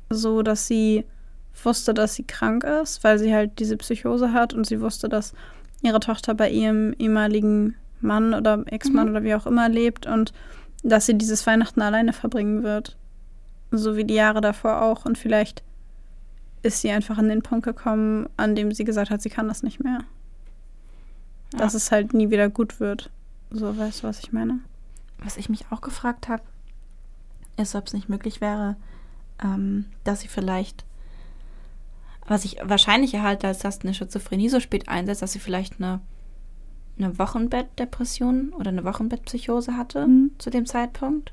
so, dass sie wusste, dass sie krank ist, weil sie halt diese Psychose hat und sie wusste, dass ihre Tochter bei ihrem ehemaligen Mann oder Ex-Mann Mhm. oder wie auch immer lebt und dass sie dieses Weihnachten alleine verbringen wird. So wie die Jahre davor auch. Und vielleicht ist sie einfach an den Punkt gekommen, an dem sie gesagt hat, sie kann das nicht mehr. Dass Ja. es halt nie wieder gut wird. So, weißt du, was ich meine? Was ich mich auch gefragt habe, ist, ob es nicht möglich wäre, ähm, dass sie vielleicht, was ich wahrscheinlicher halte, als dass eine Schizophrenie so spät einsetzt, dass sie vielleicht eine, eine Wochenbettdepression oder eine Wochenbettpsychose hatte Mhm. zu dem Zeitpunkt.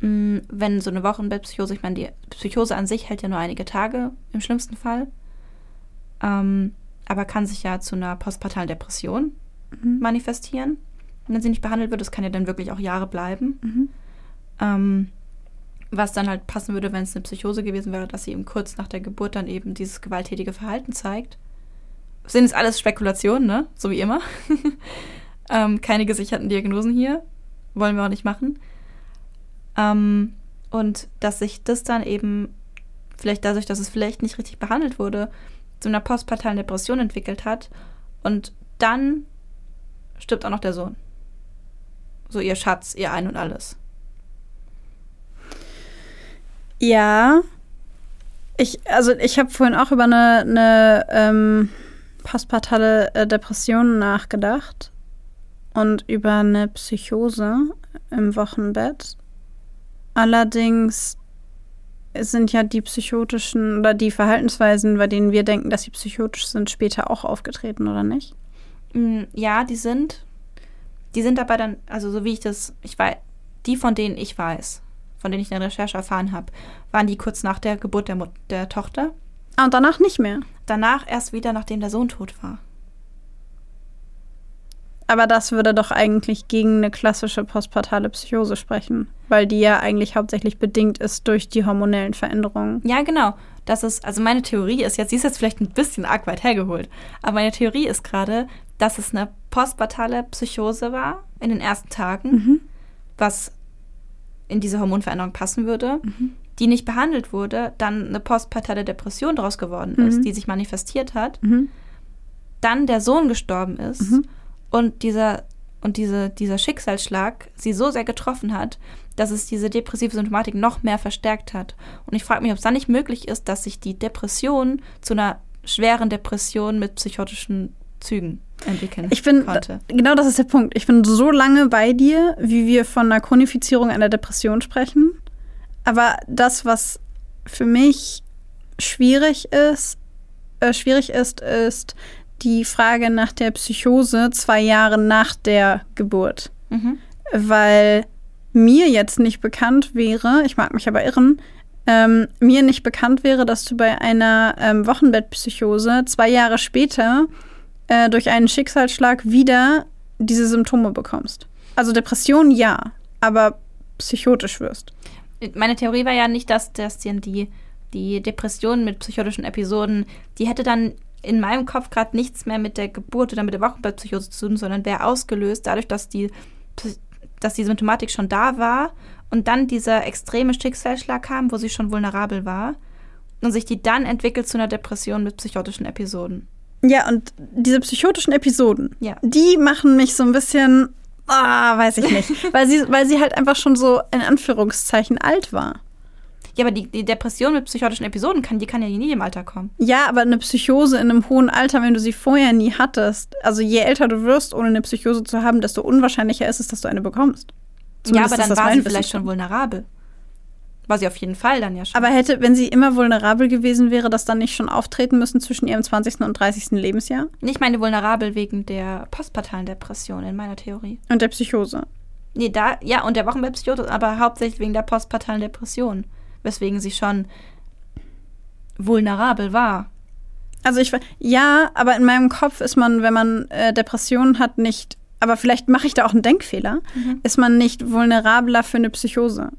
Mm, Wenn so eine Wochenbettpsychose, ich meine, die Psychose an sich hält ja nur einige Tage im schlimmsten Fall, ähm, aber kann sich ja zu einer postpartalen Depression Mhm. manifestieren. Und wenn sie nicht behandelt wird, das kann ja dann wirklich auch Jahre bleiben. Mhm. Ähm, was dann halt passen würde, wenn es eine Psychose gewesen wäre, dass sie eben kurz nach der Geburt dann eben dieses gewalttätige Verhalten zeigt. Sind jetzt alles Spekulationen, ne? So wie immer. (laughs) ähm, keine gesicherten Diagnosen hier. Wollen wir auch nicht machen. Ähm, und dass sich das dann eben, vielleicht dadurch, dass es vielleicht nicht richtig behandelt wurde, zu einer postpartalen Depression entwickelt hat. Und dann stirbt auch noch der Sohn. So ihr Schatz, ihr Ein und alles. Ja, Ich, also ich habe vorhin auch über eine, eine ähm, postpartale äh, Depression nachgedacht und über eine Psychose im Wochenbett. Allerdings sind ja die psychotischen oder die Verhaltensweisen, bei denen wir denken, dass sie psychotisch sind, später auch aufgetreten, oder nicht? Mm, Ja, die sind. Die sind aber dann, also so wie ich das, ich weiß, die von denen ich weiß, von denen ich in der Recherche erfahren habe, waren die kurz nach der Geburt der, Mut der Tochter. Ah, und danach nicht mehr. Danach erst wieder, nachdem der Sohn tot war. Aber das würde doch eigentlich gegen eine klassische postpartale Psychose sprechen, weil die ja eigentlich hauptsächlich bedingt ist durch die hormonellen Veränderungen. Ja, genau. Das ist, also meine Theorie ist jetzt, sie ist jetzt vielleicht ein bisschen arg weit hergeholt, aber meine Theorie ist gerade, dass es eine postpartale Psychose war in den ersten Tagen, was in diese Hormonveränderung passen würde, die nicht behandelt wurde, dann eine postpartale Depression daraus geworden ist, Mhm. die sich manifestiert hat, Mhm. dann der Sohn gestorben ist Mhm. und dieser und diese, dieser Schicksalsschlag sie so sehr getroffen hat, dass es diese depressive Symptomatik noch mehr verstärkt hat. Und ich frage mich, ob es dann nicht möglich ist, dass sich die Depression zu einer schweren Depression mit psychotischen Zügen entwickeln Ich bin, konnte. genau das ist der Punkt. Ich bin so lange bei dir, wie wir von einer Chronifizierung einer Depression sprechen. Aber das, was für mich schwierig ist, äh, schwierig ist, ist die Frage nach der Psychose zwei Jahre nach der Geburt. Mhm. weil mir jetzt nicht bekannt wäre, ich mag mich aber irren, ähm, mir nicht bekannt wäre, dass du bei einer ähm, Wochenbettpsychose zwei Jahre später äh, durch einen Schicksalsschlag wieder diese Symptome bekommst. Also Depression ja, aber psychotisch wirst. Meine Theorie war ja nicht, dass, dass die, die, die Depression mit psychotischen Episoden, die hätte dann in meinem Kopf gerade nichts mehr mit der Geburt oder mit der Wochenbettpsychose zu tun, sondern wäre ausgelöst dadurch, dass die, dass die Symptomatik schon da war und dann dieser extreme Schicksalsschlag kam, wo sie schon vulnerabel war und sich die dann entwickelt zu einer Depression mit psychotischen Episoden. Ja, und diese psychotischen Episoden, Ja. die machen mich so ein bisschen, ah, weiß ich nicht, (laughs) weil sie, weil sie halt einfach schon so in Anführungszeichen alt war. Ja, aber die, die Depression mit psychotischen Episoden kann, die kann ja nie im Alter kommen. Ja, aber eine Psychose in einem hohen Alter, wenn du sie vorher nie hattest, also je älter du wirst, ohne eine Psychose zu haben, desto unwahrscheinlicher ist es, dass du eine bekommst. ja, Zumindest aber ist dann war sie vielleicht schon vulnerabel. War sie auf jeden Fall dann ja schon. Aber hätte, wenn sie immer vulnerabel gewesen wäre, das dann nicht schon auftreten müssen zwischen ihrem 20. und 30. Lebensjahr Ich meine vulnerabel wegen der postpartalen Depression in meiner Theorie. und der Psychose? Nee, da, ja, und der Wochenbettpsychose, aber hauptsächlich wegen der postpartalen Depression. Weswegen sie schon vulnerabel war. Also ich, ja, aber in meinem Kopf ist man, wenn man äh, Depressionen hat, nicht, aber vielleicht mache ich da auch einen Denkfehler, ist man nicht vulnerabler für eine Psychose.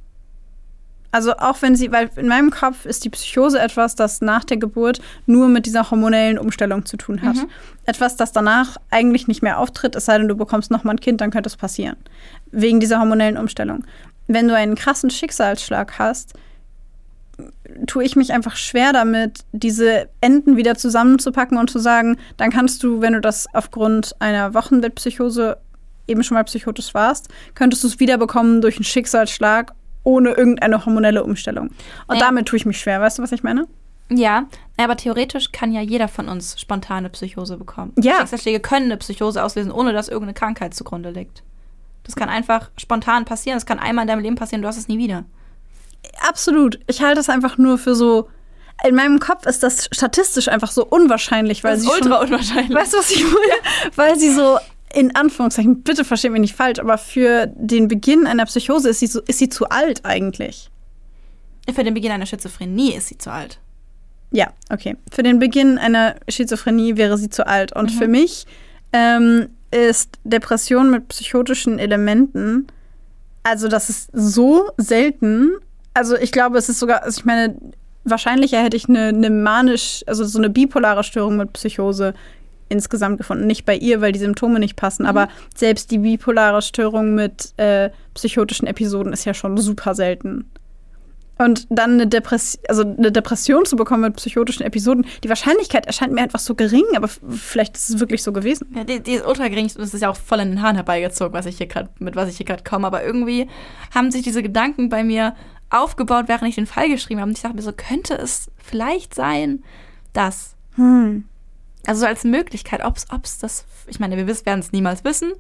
Also auch wenn sie, weil in meinem Kopf ist die Psychose etwas, das nach der Geburt nur mit dieser hormonellen Umstellung zu tun hat. Mhm. Etwas, das danach eigentlich nicht mehr auftritt, es sei denn, du bekommst nochmal ein Kind, dann könnte es passieren. Wegen dieser hormonellen Umstellung. Wenn du einen krassen Schicksalsschlag hast, tue ich mich einfach schwer damit, diese Enden wieder zusammenzupacken und zu sagen, dann kannst du, wenn du das aufgrund einer Wochenbettpsychose eben schon mal psychotisch warst, könntest du es wiederbekommen durch einen Schicksalsschlag ohne irgendeine hormonelle Umstellung. Und Ja. damit tue ich mich schwer. Weißt du, was ich meine? Ja, aber theoretisch kann ja jeder von uns spontane Psychose bekommen. Ja. Schicksalsschläge können eine Psychose auslösen, ohne dass irgendeine Krankheit zugrunde liegt. Das kann einfach spontan passieren. Das kann einmal in deinem Leben passieren, du hast es nie wieder. Absolut. Ich halte es einfach nur für so. In meinem Kopf ist das statistisch einfach so unwahrscheinlich, weil Das sie ist ultra schon, unwahrscheinlich. Weißt du, was ich meine? Weil sie so, in Anführungszeichen, bitte versteht mich nicht falsch, aber für den Beginn einer Psychose ist sie, so, ist sie zu alt eigentlich. Für den Beginn einer Schizophrenie ist sie zu alt. Ja, okay. Für den Beginn einer Schizophrenie wäre sie zu alt. Und für mich ähm, ist Depression mit psychotischen Elementen, also das ist so selten. Also ich glaube, es ist sogar, also ich meine, wahrscheinlicher hätte ich eine, eine manisch, also so eine bipolare Störung mit Psychose insgesamt gefunden. Nicht bei ihr, weil die Symptome nicht passen, aber selbst die bipolare Störung mit äh, psychotischen Episoden ist ja schon super selten. Und dann eine, Depress also eine Depression zu bekommen mit psychotischen Episoden, die Wahrscheinlichkeit erscheint mir einfach so gering, aber vielleicht ist es wirklich so gewesen. Ja, die, die ist ultra gering. Das ist ja auch voll in den Haaren herbeigezogen, was ich hier grad, mit was ich hier gerade komme. Aber irgendwie haben sich diese Gedanken bei mir aufgebaut, während ich den Fall geschrieben habe. Und ich dachte mir so, könnte es vielleicht sein, dass. Hm. Also so als Möglichkeit, ob es das. Ich meine, wir werden es niemals wissen.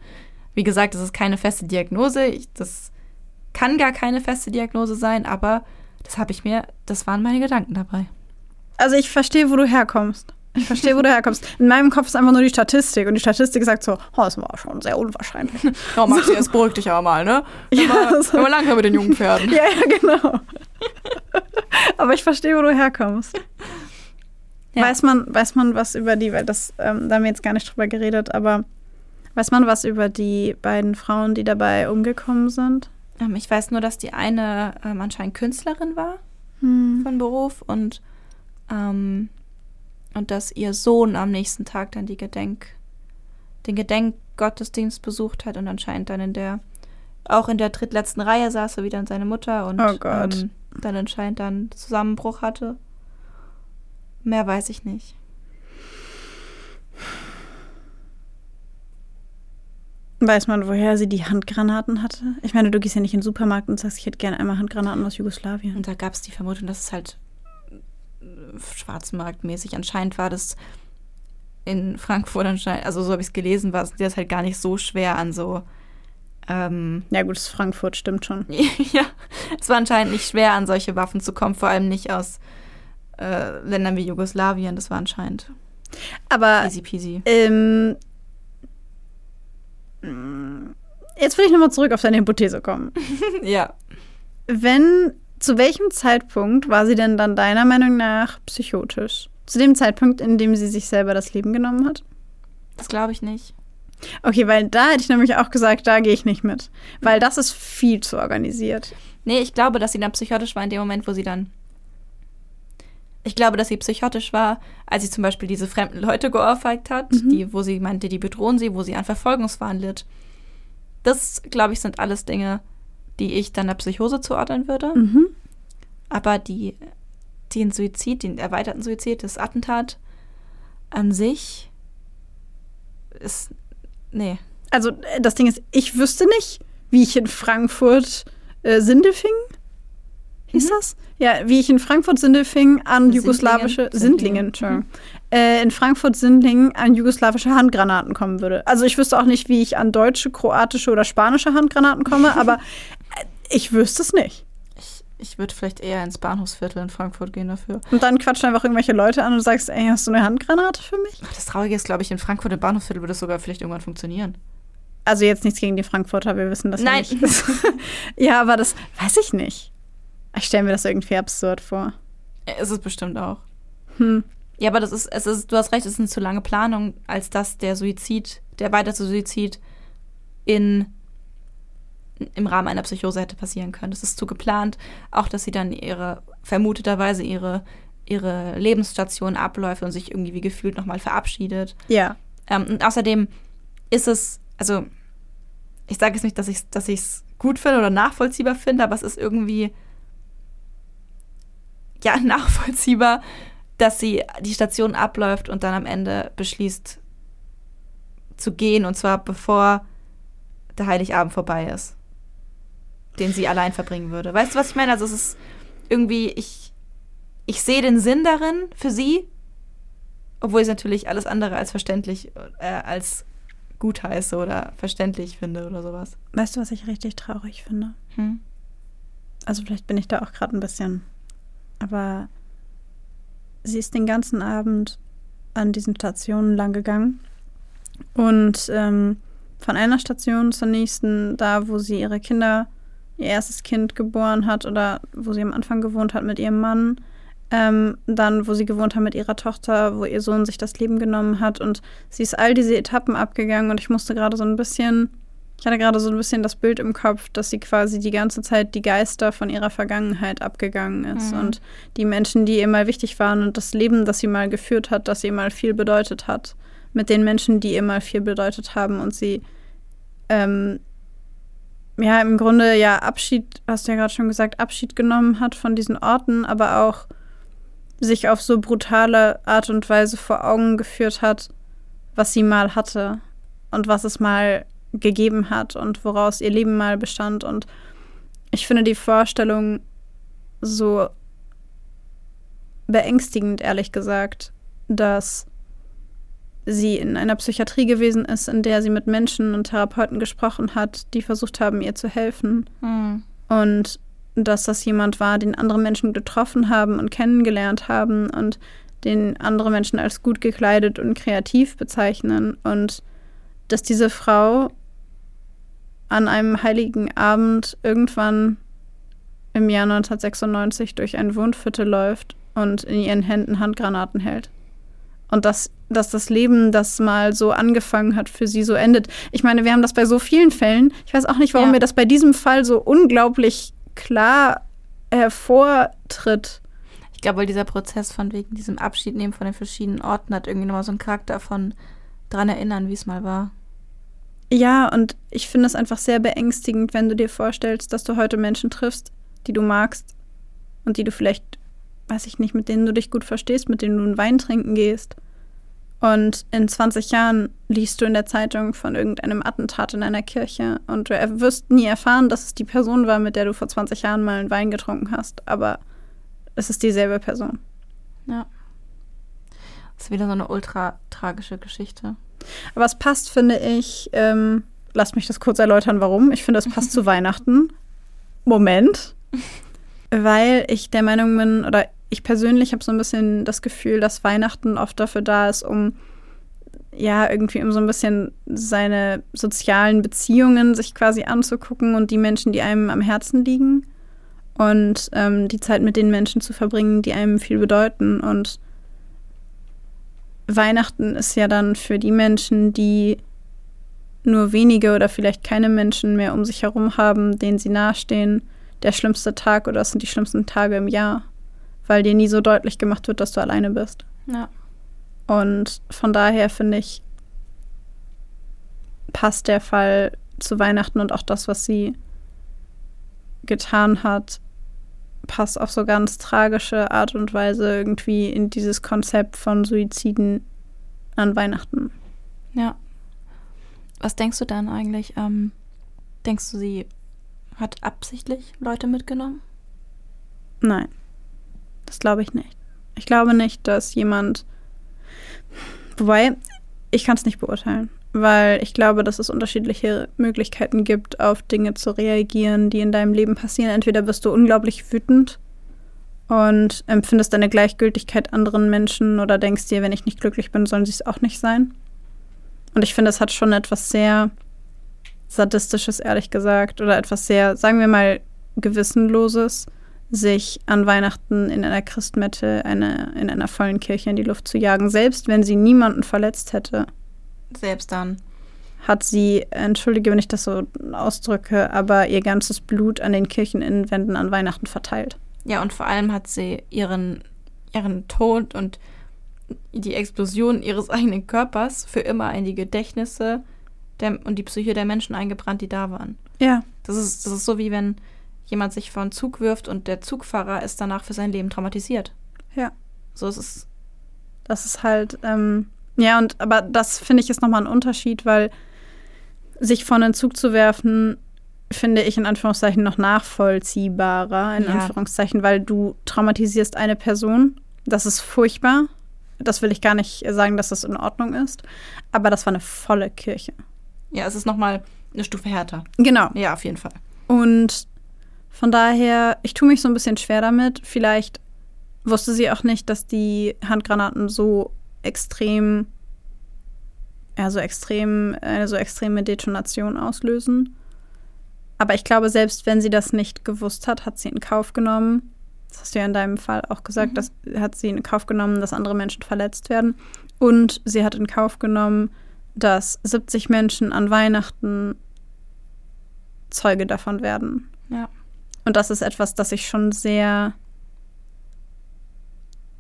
Wie gesagt, das ist keine feste Diagnose. Ich, das kann gar keine feste Diagnose sein, aber das habe ich mir, das waren meine Gedanken dabei. Also ich verstehe, wo du herkommst. Ich verstehe, wo du herkommst. In meinem Kopf ist einfach nur die Statistik und die Statistik sagt so, oh, das war schon sehr unwahrscheinlich. (laughs) Ja, Maxi, jetzt beruhig dich aber mal, ne? (laughs) Ja, Immer, so. immer langsam mit den jungen Pferden. (laughs) ja, ja, genau. Aber ich verstehe, wo du herkommst. Ja. Weiß, man, weiß man was über die, weil das, ähm, da haben wir jetzt gar nicht drüber geredet, aber weiß man was über die beiden Frauen, die dabei umgekommen sind? Ähm, ich weiß nur, dass die eine ähm, anscheinend Künstlerin war Hm. von Beruf und, ähm, und dass ihr Sohn am nächsten Tag dann die Gedenk, den Gedenkgottesdienst besucht hat und anscheinend dann in der, auch in der drittletzten Reihe saß, so wie dann seine Mutter und Oh Gott. Ähm, dann anscheinend dann Zusammenbruch hatte. Mehr weiß ich nicht. Weiß man, woher sie die Handgranaten hatte? Ich meine, du gehst ja nicht in den Supermarkt und sagst, ich hätte gerne einmal Handgranaten aus Jugoslawien. Und da gab es die Vermutung, dass es halt schwarzmarktmäßig anscheinend war, das in Frankfurt anscheinend, also so habe ich es gelesen, war es das halt gar nicht so schwer an so, ähm, Ja, gut, das Frankfurt, stimmt schon. (laughs) ja, es war anscheinend nicht schwer an solche Waffen zu kommen, vor allem nicht aus äh, Ländern wie Jugoslawien, das war anscheinend Aber easy peasy. ähm, jetzt will ich nochmal zurück auf deine Hypothese kommen. (laughs) ja. Wenn, zu welchem Zeitpunkt war sie denn dann deiner Meinung nach psychotisch? Zu dem Zeitpunkt, in dem sie sich selber das Leben genommen hat? Das glaube ich nicht. Okay, weil da hätte ich nämlich auch gesagt, da gehe ich nicht mit. Weil das ist viel zu organisiert. Nee, ich glaube, dass sie dann psychotisch war in dem Moment, wo sie dann. Ich glaube, dass sie psychotisch war, als sie zum Beispiel diese fremden Leute geohrfeigt hat, die, wo sie meinte, die bedrohen sie, wo sie an Verfolgungswahn litt. Das, glaube ich, sind alles Dinge, die ich dann der Psychose zuordnen würde. Mhm. Aber die, den Suizid, den erweiterten Suizid, das Attentat an sich ist. Nee. Also äh, das Ding ist, ich wüsste nicht, wie ich in Frankfurt äh, Sindelfing hieß das? Ja, wie ich in Frankfurt Sindelfing an Sindlingen? jugoslawische Sindlingen. Sindlingen, Entschuldigung. Äh, in Frankfurt Sindlingen an jugoslawische Handgranaten kommen würde. Also ich wüsste auch nicht, wie ich an deutsche, kroatische oder spanische Handgranaten komme, (laughs) aber ich wüsste es nicht. Ich, ich würde vielleicht eher ins Bahnhofsviertel in Frankfurt gehen dafür. Und dann quatschen einfach irgendwelche Leute an und sagst, ey, hast du eine Handgranate für mich? Ach, Das Traurige ist, glaube ich, in Frankfurt im Bahnhofsviertel würde es sogar vielleicht irgendwann funktionieren. Also jetzt nichts gegen die Frankfurter, wir wissen das Nein. ja nicht. (laughs) ja, aber das weiß ich nicht. Ich stelle mir das irgendwie absurd vor. Ist es bestimmt auch. Hm. Ja, aber das ist, es ist, du hast recht, es ist eine zu lange Planung, als dass der Suizid, der weitere Suizid in, im Rahmen einer Psychose hätte passieren können. Das ist zu geplant. Auch, dass sie dann ihre, vermuteterweise ihre, ihre Lebensstation abläuft und sich irgendwie wie gefühlt nochmal verabschiedet. Ja. Ähm, und außerdem ist es, also ich sage jetzt nicht, dass ich es dass ich's gut finde oder nachvollziehbar finde, aber es ist irgendwie ja (laughs) nachvollziehbar, dass sie die Station abläuft und dann am Ende beschließt zu gehen und zwar bevor der Heiligabend vorbei ist, den sie allein verbringen würde. Weißt du, was ich meine? Also es ist irgendwie, ich, ich sehe den Sinn darin für sie, obwohl ich es natürlich alles andere als verständlich, äh, als gut heiße oder verständlich finde oder sowas. Weißt du, was ich richtig traurig finde? Hm? Also vielleicht bin ich da auch gerade ein bisschen. Aber sie ist den ganzen Abend an diesen Stationen lang gegangen. Und ähm, von einer Station zur nächsten, da wo sie ihre Kinder, ihr erstes Kind geboren hat oder wo sie am Anfang gewohnt hat mit ihrem Mann, ähm, dann wo sie gewohnt hat mit ihrer Tochter, wo ihr Sohn sich das Leben genommen hat. Und sie ist all diese Etappen abgegangen und ich musste gerade so ein bisschen ich hatte gerade so ein bisschen das Bild im Kopf, dass sie quasi die ganze Zeit die Geister von ihrer Vergangenheit abgegangen ist Mhm. und die Menschen, die ihr mal wichtig waren und das Leben, das sie mal geführt hat, das ihr mal viel bedeutet hat, mit den Menschen, die ihr mal viel bedeutet haben und sie ähm, ja im Grunde ja Abschied, hast du ja gerade schon gesagt, Abschied genommen hat von diesen Orten, aber auch sich auf so brutale Art und Weise vor Augen geführt hat, was sie mal hatte und was es mal gegeben hat und woraus ihr Leben mal bestand. Und ich finde die Vorstellung, so beängstigend, ehrlich gesagt, dass sie in einer Psychiatrie gewesen ist, in der sie mit Menschen und Therapeuten gesprochen hat, die versucht haben, ihr zu helfen. Mhm. Und dass das jemand war, den andere Menschen getroffen haben und kennengelernt haben und den andere Menschen als gut gekleidet und kreativ bezeichnen. Und dass diese Frau an einem heiligen Abend irgendwann im Jahr 1996 durch ein Wohnviertel läuft und in ihren Händen Handgranaten hält. Und dass, dass das Leben, das mal so angefangen hat, für sie so endet. Ich meine, wir haben das bei so vielen Fällen. Ich weiß auch nicht, warum Ja. mir das bei diesem Fall so unglaublich klar hervortritt. Ich glaube, weil dieser Prozess von wegen diesem Abschied nehmen von den verschiedenen Orten hat irgendwie nochmal so einen Charakter von dran erinnern, wie es mal war. Ja, und ich finde es einfach sehr beängstigend, wenn du dir vorstellst, dass du heute Menschen triffst, die du magst und die du vielleicht, weiß ich nicht, mit denen du dich gut verstehst, mit denen du einen Wein trinken gehst. Und in 20 Jahren liest du in der Zeitung von irgendeinem Attentat in einer Kirche und du wirst nie erfahren, dass es die Person war, mit der du vor 20 Jahren mal einen Wein getrunken hast, aber es ist dieselbe Person. Ja. Das ist wieder so eine ultra tragische Geschichte. Aber es passt, finde ich, ähm, lass mich das kurz erläutern, warum. Ich finde, es passt (laughs) zu Weihnachten. Moment. (laughs) Weil ich der Meinung bin, oder ich persönlich habe so ein bisschen das Gefühl, dass Weihnachten oft dafür da ist, um ja, irgendwie um so ein bisschen seine sozialen Beziehungen sich quasi anzugucken und die Menschen, die einem am Herzen liegen. Und ähm, die Zeit mit den Menschen zu verbringen, die einem viel bedeuten. Und Weihnachten ist ja dann für die Menschen, die nur wenige oder vielleicht keine Menschen mehr um sich herum haben, denen sie nahestehen, der schlimmste Tag oder es sind die schlimmsten Tage im Jahr, weil dir nie so deutlich gemacht wird, dass du alleine bist. Ja. Und von daher finde ich, passt der Fall zu Weihnachten und auch das, was sie getan hat, passt auf so ganz tragische Art und Weise irgendwie in dieses Konzept von Suiziden an Weihnachten. Ja. Was denkst du dann eigentlich? Ähm, denkst du, sie hat absichtlich Leute mitgenommen? Nein, das glaube ich nicht. Ich glaube nicht, dass jemand. Wobei, ich kann es nicht beurteilen, weil ich glaube, dass es unterschiedliche Möglichkeiten gibt, auf Dinge zu reagieren, die in deinem Leben passieren. Entweder bist du unglaublich wütend und empfindest deine Gleichgültigkeit anderen Menschen oder denkst dir, wenn ich nicht glücklich bin, sollen sie es auch nicht sein. Und ich finde, es hat schon etwas sehr sadistisches, ehrlich gesagt, oder etwas sehr, sagen wir mal, gewissenloses, sich an Weihnachten in einer Christmette, eine, in einer vollen Kirche in die Luft zu jagen. Selbst wenn sie niemanden verletzt hätte, Selbst dann. hat sie, entschuldige, wenn ich das so ausdrücke, aber ihr ganzes Blut an den Kircheninwänden an Weihnachten verteilt. Ja, und vor allem hat sie ihren, ihren Tod und die Explosion ihres (laughs) eigenen Körpers für immer in die Gedächtnisse der, und die Psyche der Menschen eingebrannt, die da waren. Ja, Das ist, das ist so wie wenn jemand sich vor einen Zug wirft und der Zugfahrer ist danach für sein Leben traumatisiert. ja. So ist es. Das ist halt, ähm, ja, und aber das finde ich ist nochmal ein Unterschied, weil sich vor einen Zug zu werfen, finde ich in Anführungszeichen noch nachvollziehbarer, in Ja. Anführungszeichen, weil du traumatisierst eine Person. Das ist furchtbar. Das will ich gar nicht sagen, dass das in Ordnung ist. Aber das war eine volle Kirche. Ja, es ist nochmal eine Stufe härter. Genau. Ja, auf jeden Fall. Und von daher, ich tue mich so ein bisschen schwer damit. Vielleicht wusste sie auch nicht, dass die Handgranaten so extrem, ja, so extrem, eine so extreme Detonation auslösen. Aber ich glaube, selbst wenn sie das nicht gewusst hat, hat sie in Kauf genommen. Das hast du ja in deinem Fall auch gesagt, Mhm. dass hat sie in Kauf genommen, dass andere Menschen verletzt werden. Und sie hat in Kauf genommen, dass 70 Menschen an Weihnachten Zeuge davon werden. Ja. Und das ist etwas, das ich schon sehr,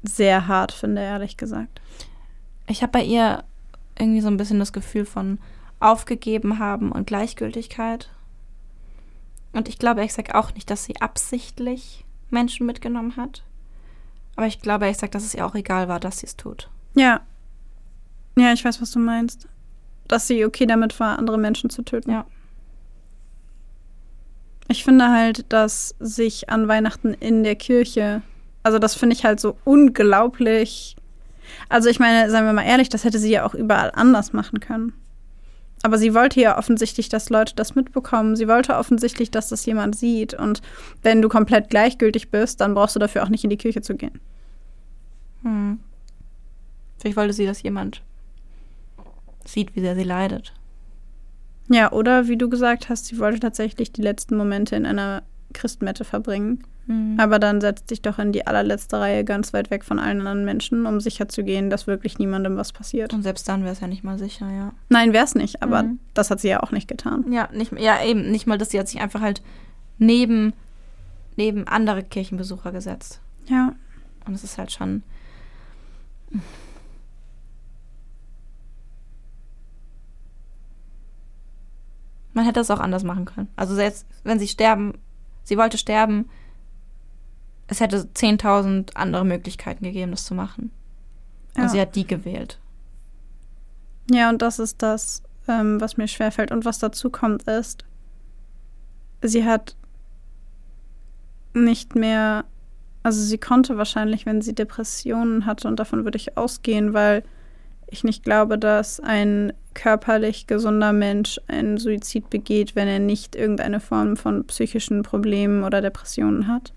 sehr hart finde, ehrlich gesagt. Ich habe bei ihr irgendwie so ein bisschen das Gefühl von aufgegeben haben und Gleichgültigkeit. Und ich glaube, ich sage auch nicht, dass sie absichtlich Menschen mitgenommen hat. Aber ich glaube, ich sage, dass es ihr auch egal war, dass sie es tut. Ja. Ja, ich weiß, was du meinst. Dass sie okay damit war, andere Menschen zu töten. Ja. Ich finde halt, dass sich an Weihnachten in der Kirche, also das finde ich halt so unglaublich. Also ich meine, seien wir mal ehrlich, das hätte sie ja auch überall anders machen können. Aber sie wollte ja offensichtlich, dass Leute das mitbekommen. Sie wollte offensichtlich, dass das jemand sieht. Und wenn du komplett gleichgültig bist, dann brauchst du dafür auch nicht in die Kirche zu gehen. Hm. Vielleicht wollte sie, dass jemand sieht, wie sehr sie leidet. Ja, oder wie du gesagt hast, sie wollte tatsächlich die letzten Momente in einer Christmette verbringen. Mhm. Aber dann setzt sich doch in die allerletzte Reihe ganz weit weg von allen anderen Menschen, um sicherzugehen, dass wirklich niemandem was passiert. Und selbst dann wäre es ja nicht mal sicher, ja. Nein, wäre es nicht, aber Mhm. das hat sie ja auch nicht getan. Ja, nicht, ja, eben, nicht mal das, sie hat sich einfach halt neben, neben andere Kirchenbesucher gesetzt. Ja. Und es ist halt schon. Man hätte es auch anders machen können. Also selbst wenn sie sterben, sie wollte sterben, es hätte 10.000 andere Möglichkeiten gegeben, das zu machen. Und Ja. sie hat die gewählt. Ja, und das ist das, ähm, was mir schwerfällt. Und was dazu kommt, ist, sie hat nicht mehr, also sie konnte wahrscheinlich, wenn sie Depressionen hatte, und davon würde ich ausgehen, weil ich nicht glaube, dass ein körperlich gesunder Mensch einen Suizid begeht, wenn er nicht irgendeine Form von psychischen Problemen oder Depressionen hat.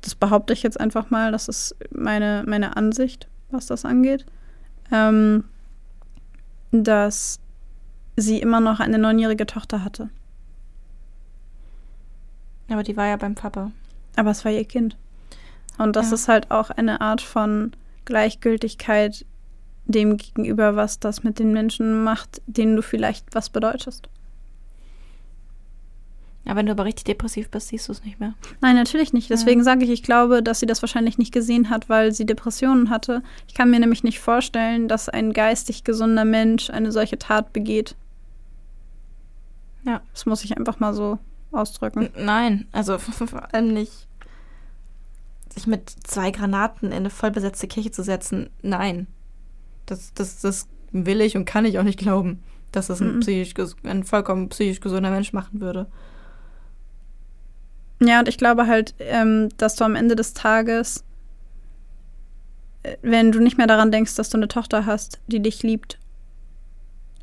Das behaupte ich jetzt einfach mal, das ist meine, meine Ansicht, was das angeht. Ähm, dass sie immer noch eine neunjährige Tochter hatte. Aber die war ja beim Papa. Aber es war ihr Kind. Und das Ja. ist halt auch eine Art von Gleichgültigkeit dem gegenüber, was das mit den Menschen macht, denen du vielleicht was bedeutest. Aber wenn du aber richtig depressiv bist, siehst du es nicht mehr. Nein, natürlich nicht. Deswegen sage ich, ich glaube, dass sie das wahrscheinlich nicht gesehen hat, weil sie Depressionen hatte. Ich kann mir nämlich nicht vorstellen, dass ein geistig gesunder Mensch eine solche Tat begeht. Ja. Das muss ich einfach mal so ausdrücken. N- Nein, also (laughs) vor allem nicht. Sich mit zwei Granaten in eine vollbesetzte Kirche zu setzen, nein. Das, das, das will ich und kann ich auch nicht glauben, dass das ein, Mhm. psychisch, ein vollkommen psychisch gesunder Mensch machen würde. Ja, und ich glaube halt, ähm, dass du am Ende des Tages, äh, wenn du nicht mehr daran denkst, dass du eine Tochter hast, die dich liebt.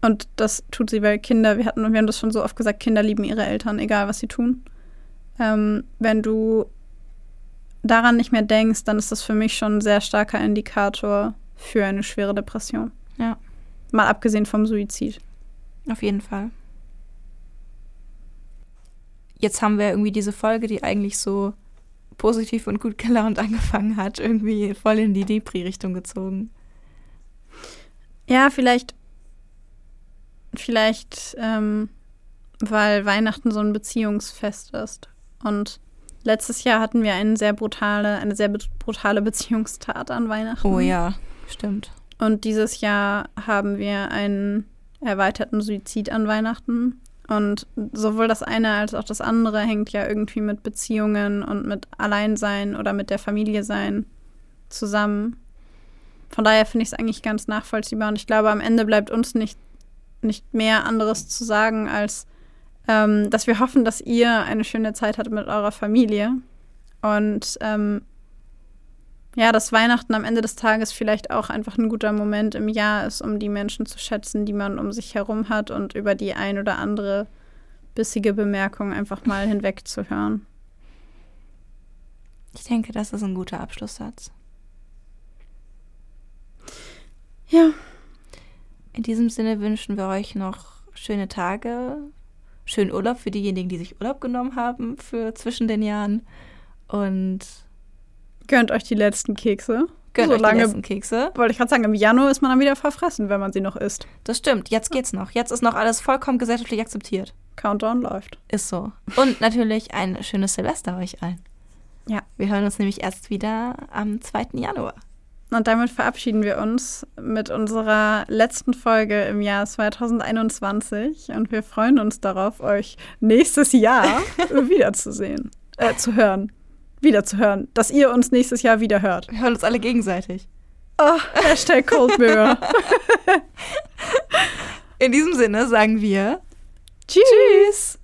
Und das tut sie, weil Kinder, wir hatten, wir haben das schon so oft gesagt, Kinder lieben ihre Eltern, egal was sie tun. Ähm, wenn du daran nicht mehr denkst, dann ist das für mich schon ein sehr starker Indikator für eine schwere Depression. Ja. Mal abgesehen vom Suizid. Auf jeden Fall. Jetzt haben wir irgendwie diese Folge, die eigentlich so positiv und gut (laughs) gelaunt angefangen hat, irgendwie voll in die Depri-Richtung gezogen. Ja, vielleicht, vielleicht, ähm, weil Weihnachten so ein Beziehungsfest ist. Und letztes Jahr hatten wir eine sehr brutale, eine sehr brutale (laughs) Beziehungstat an Weihnachten. Oh ja, stimmt. Und dieses Jahr haben wir einen erweiterten Suizid an Weihnachten. Und sowohl das eine als auch das andere hängt ja irgendwie mit Beziehungen und mit Alleinsein oder mit der Familie sein zusammen. Von daher finde ich es eigentlich ganz nachvollziehbar. Und ich glaube, am Ende bleibt uns nicht, nicht mehr anderes zu sagen, als ähm, dass wir hoffen, dass ihr eine schöne Zeit hattet mit eurer Familie. Und ähm, ja, dass Weihnachten am Ende des Tages vielleicht auch einfach ein guter Moment im Jahr ist, um die Menschen zu schätzen, die man um sich herum hat und über die ein oder andere bissige Bemerkung einfach mal (laughs) hinwegzuhören. Ich denke, das ist ein guter Abschlusssatz. Ja. In diesem Sinne wünschen wir euch noch schöne Tage, schönen Urlaub für diejenigen, die sich Urlaub genommen haben für zwischen den Jahren und Gönnt euch die letzten Kekse. gönnt so euch lange, die letzten Kekse. wollte ich gerade sagen, im Januar ist man dann wieder verfressen, wenn man sie noch isst. Das stimmt, jetzt geht's noch. Jetzt ist noch alles vollkommen gesellschaftlich akzeptiert. Countdown läuft. Ist so. Und natürlich ein schönes Silvester euch allen. Ja. Wir hören uns nämlich erst wieder am 2. Januar. Und damit verabschieden wir uns mit unserer letzten Folge im Jahr 2021 und wir freuen uns darauf, euch nächstes Jahr (laughs) wiederzusehen, äh, zu hören, wiederzuhören, dass ihr uns nächstes Jahr wieder hört. Wir hören uns alle gegenseitig. Oh, Hashtag Cold Mirror. (laughs) In diesem Sinne sagen wir Tschüss.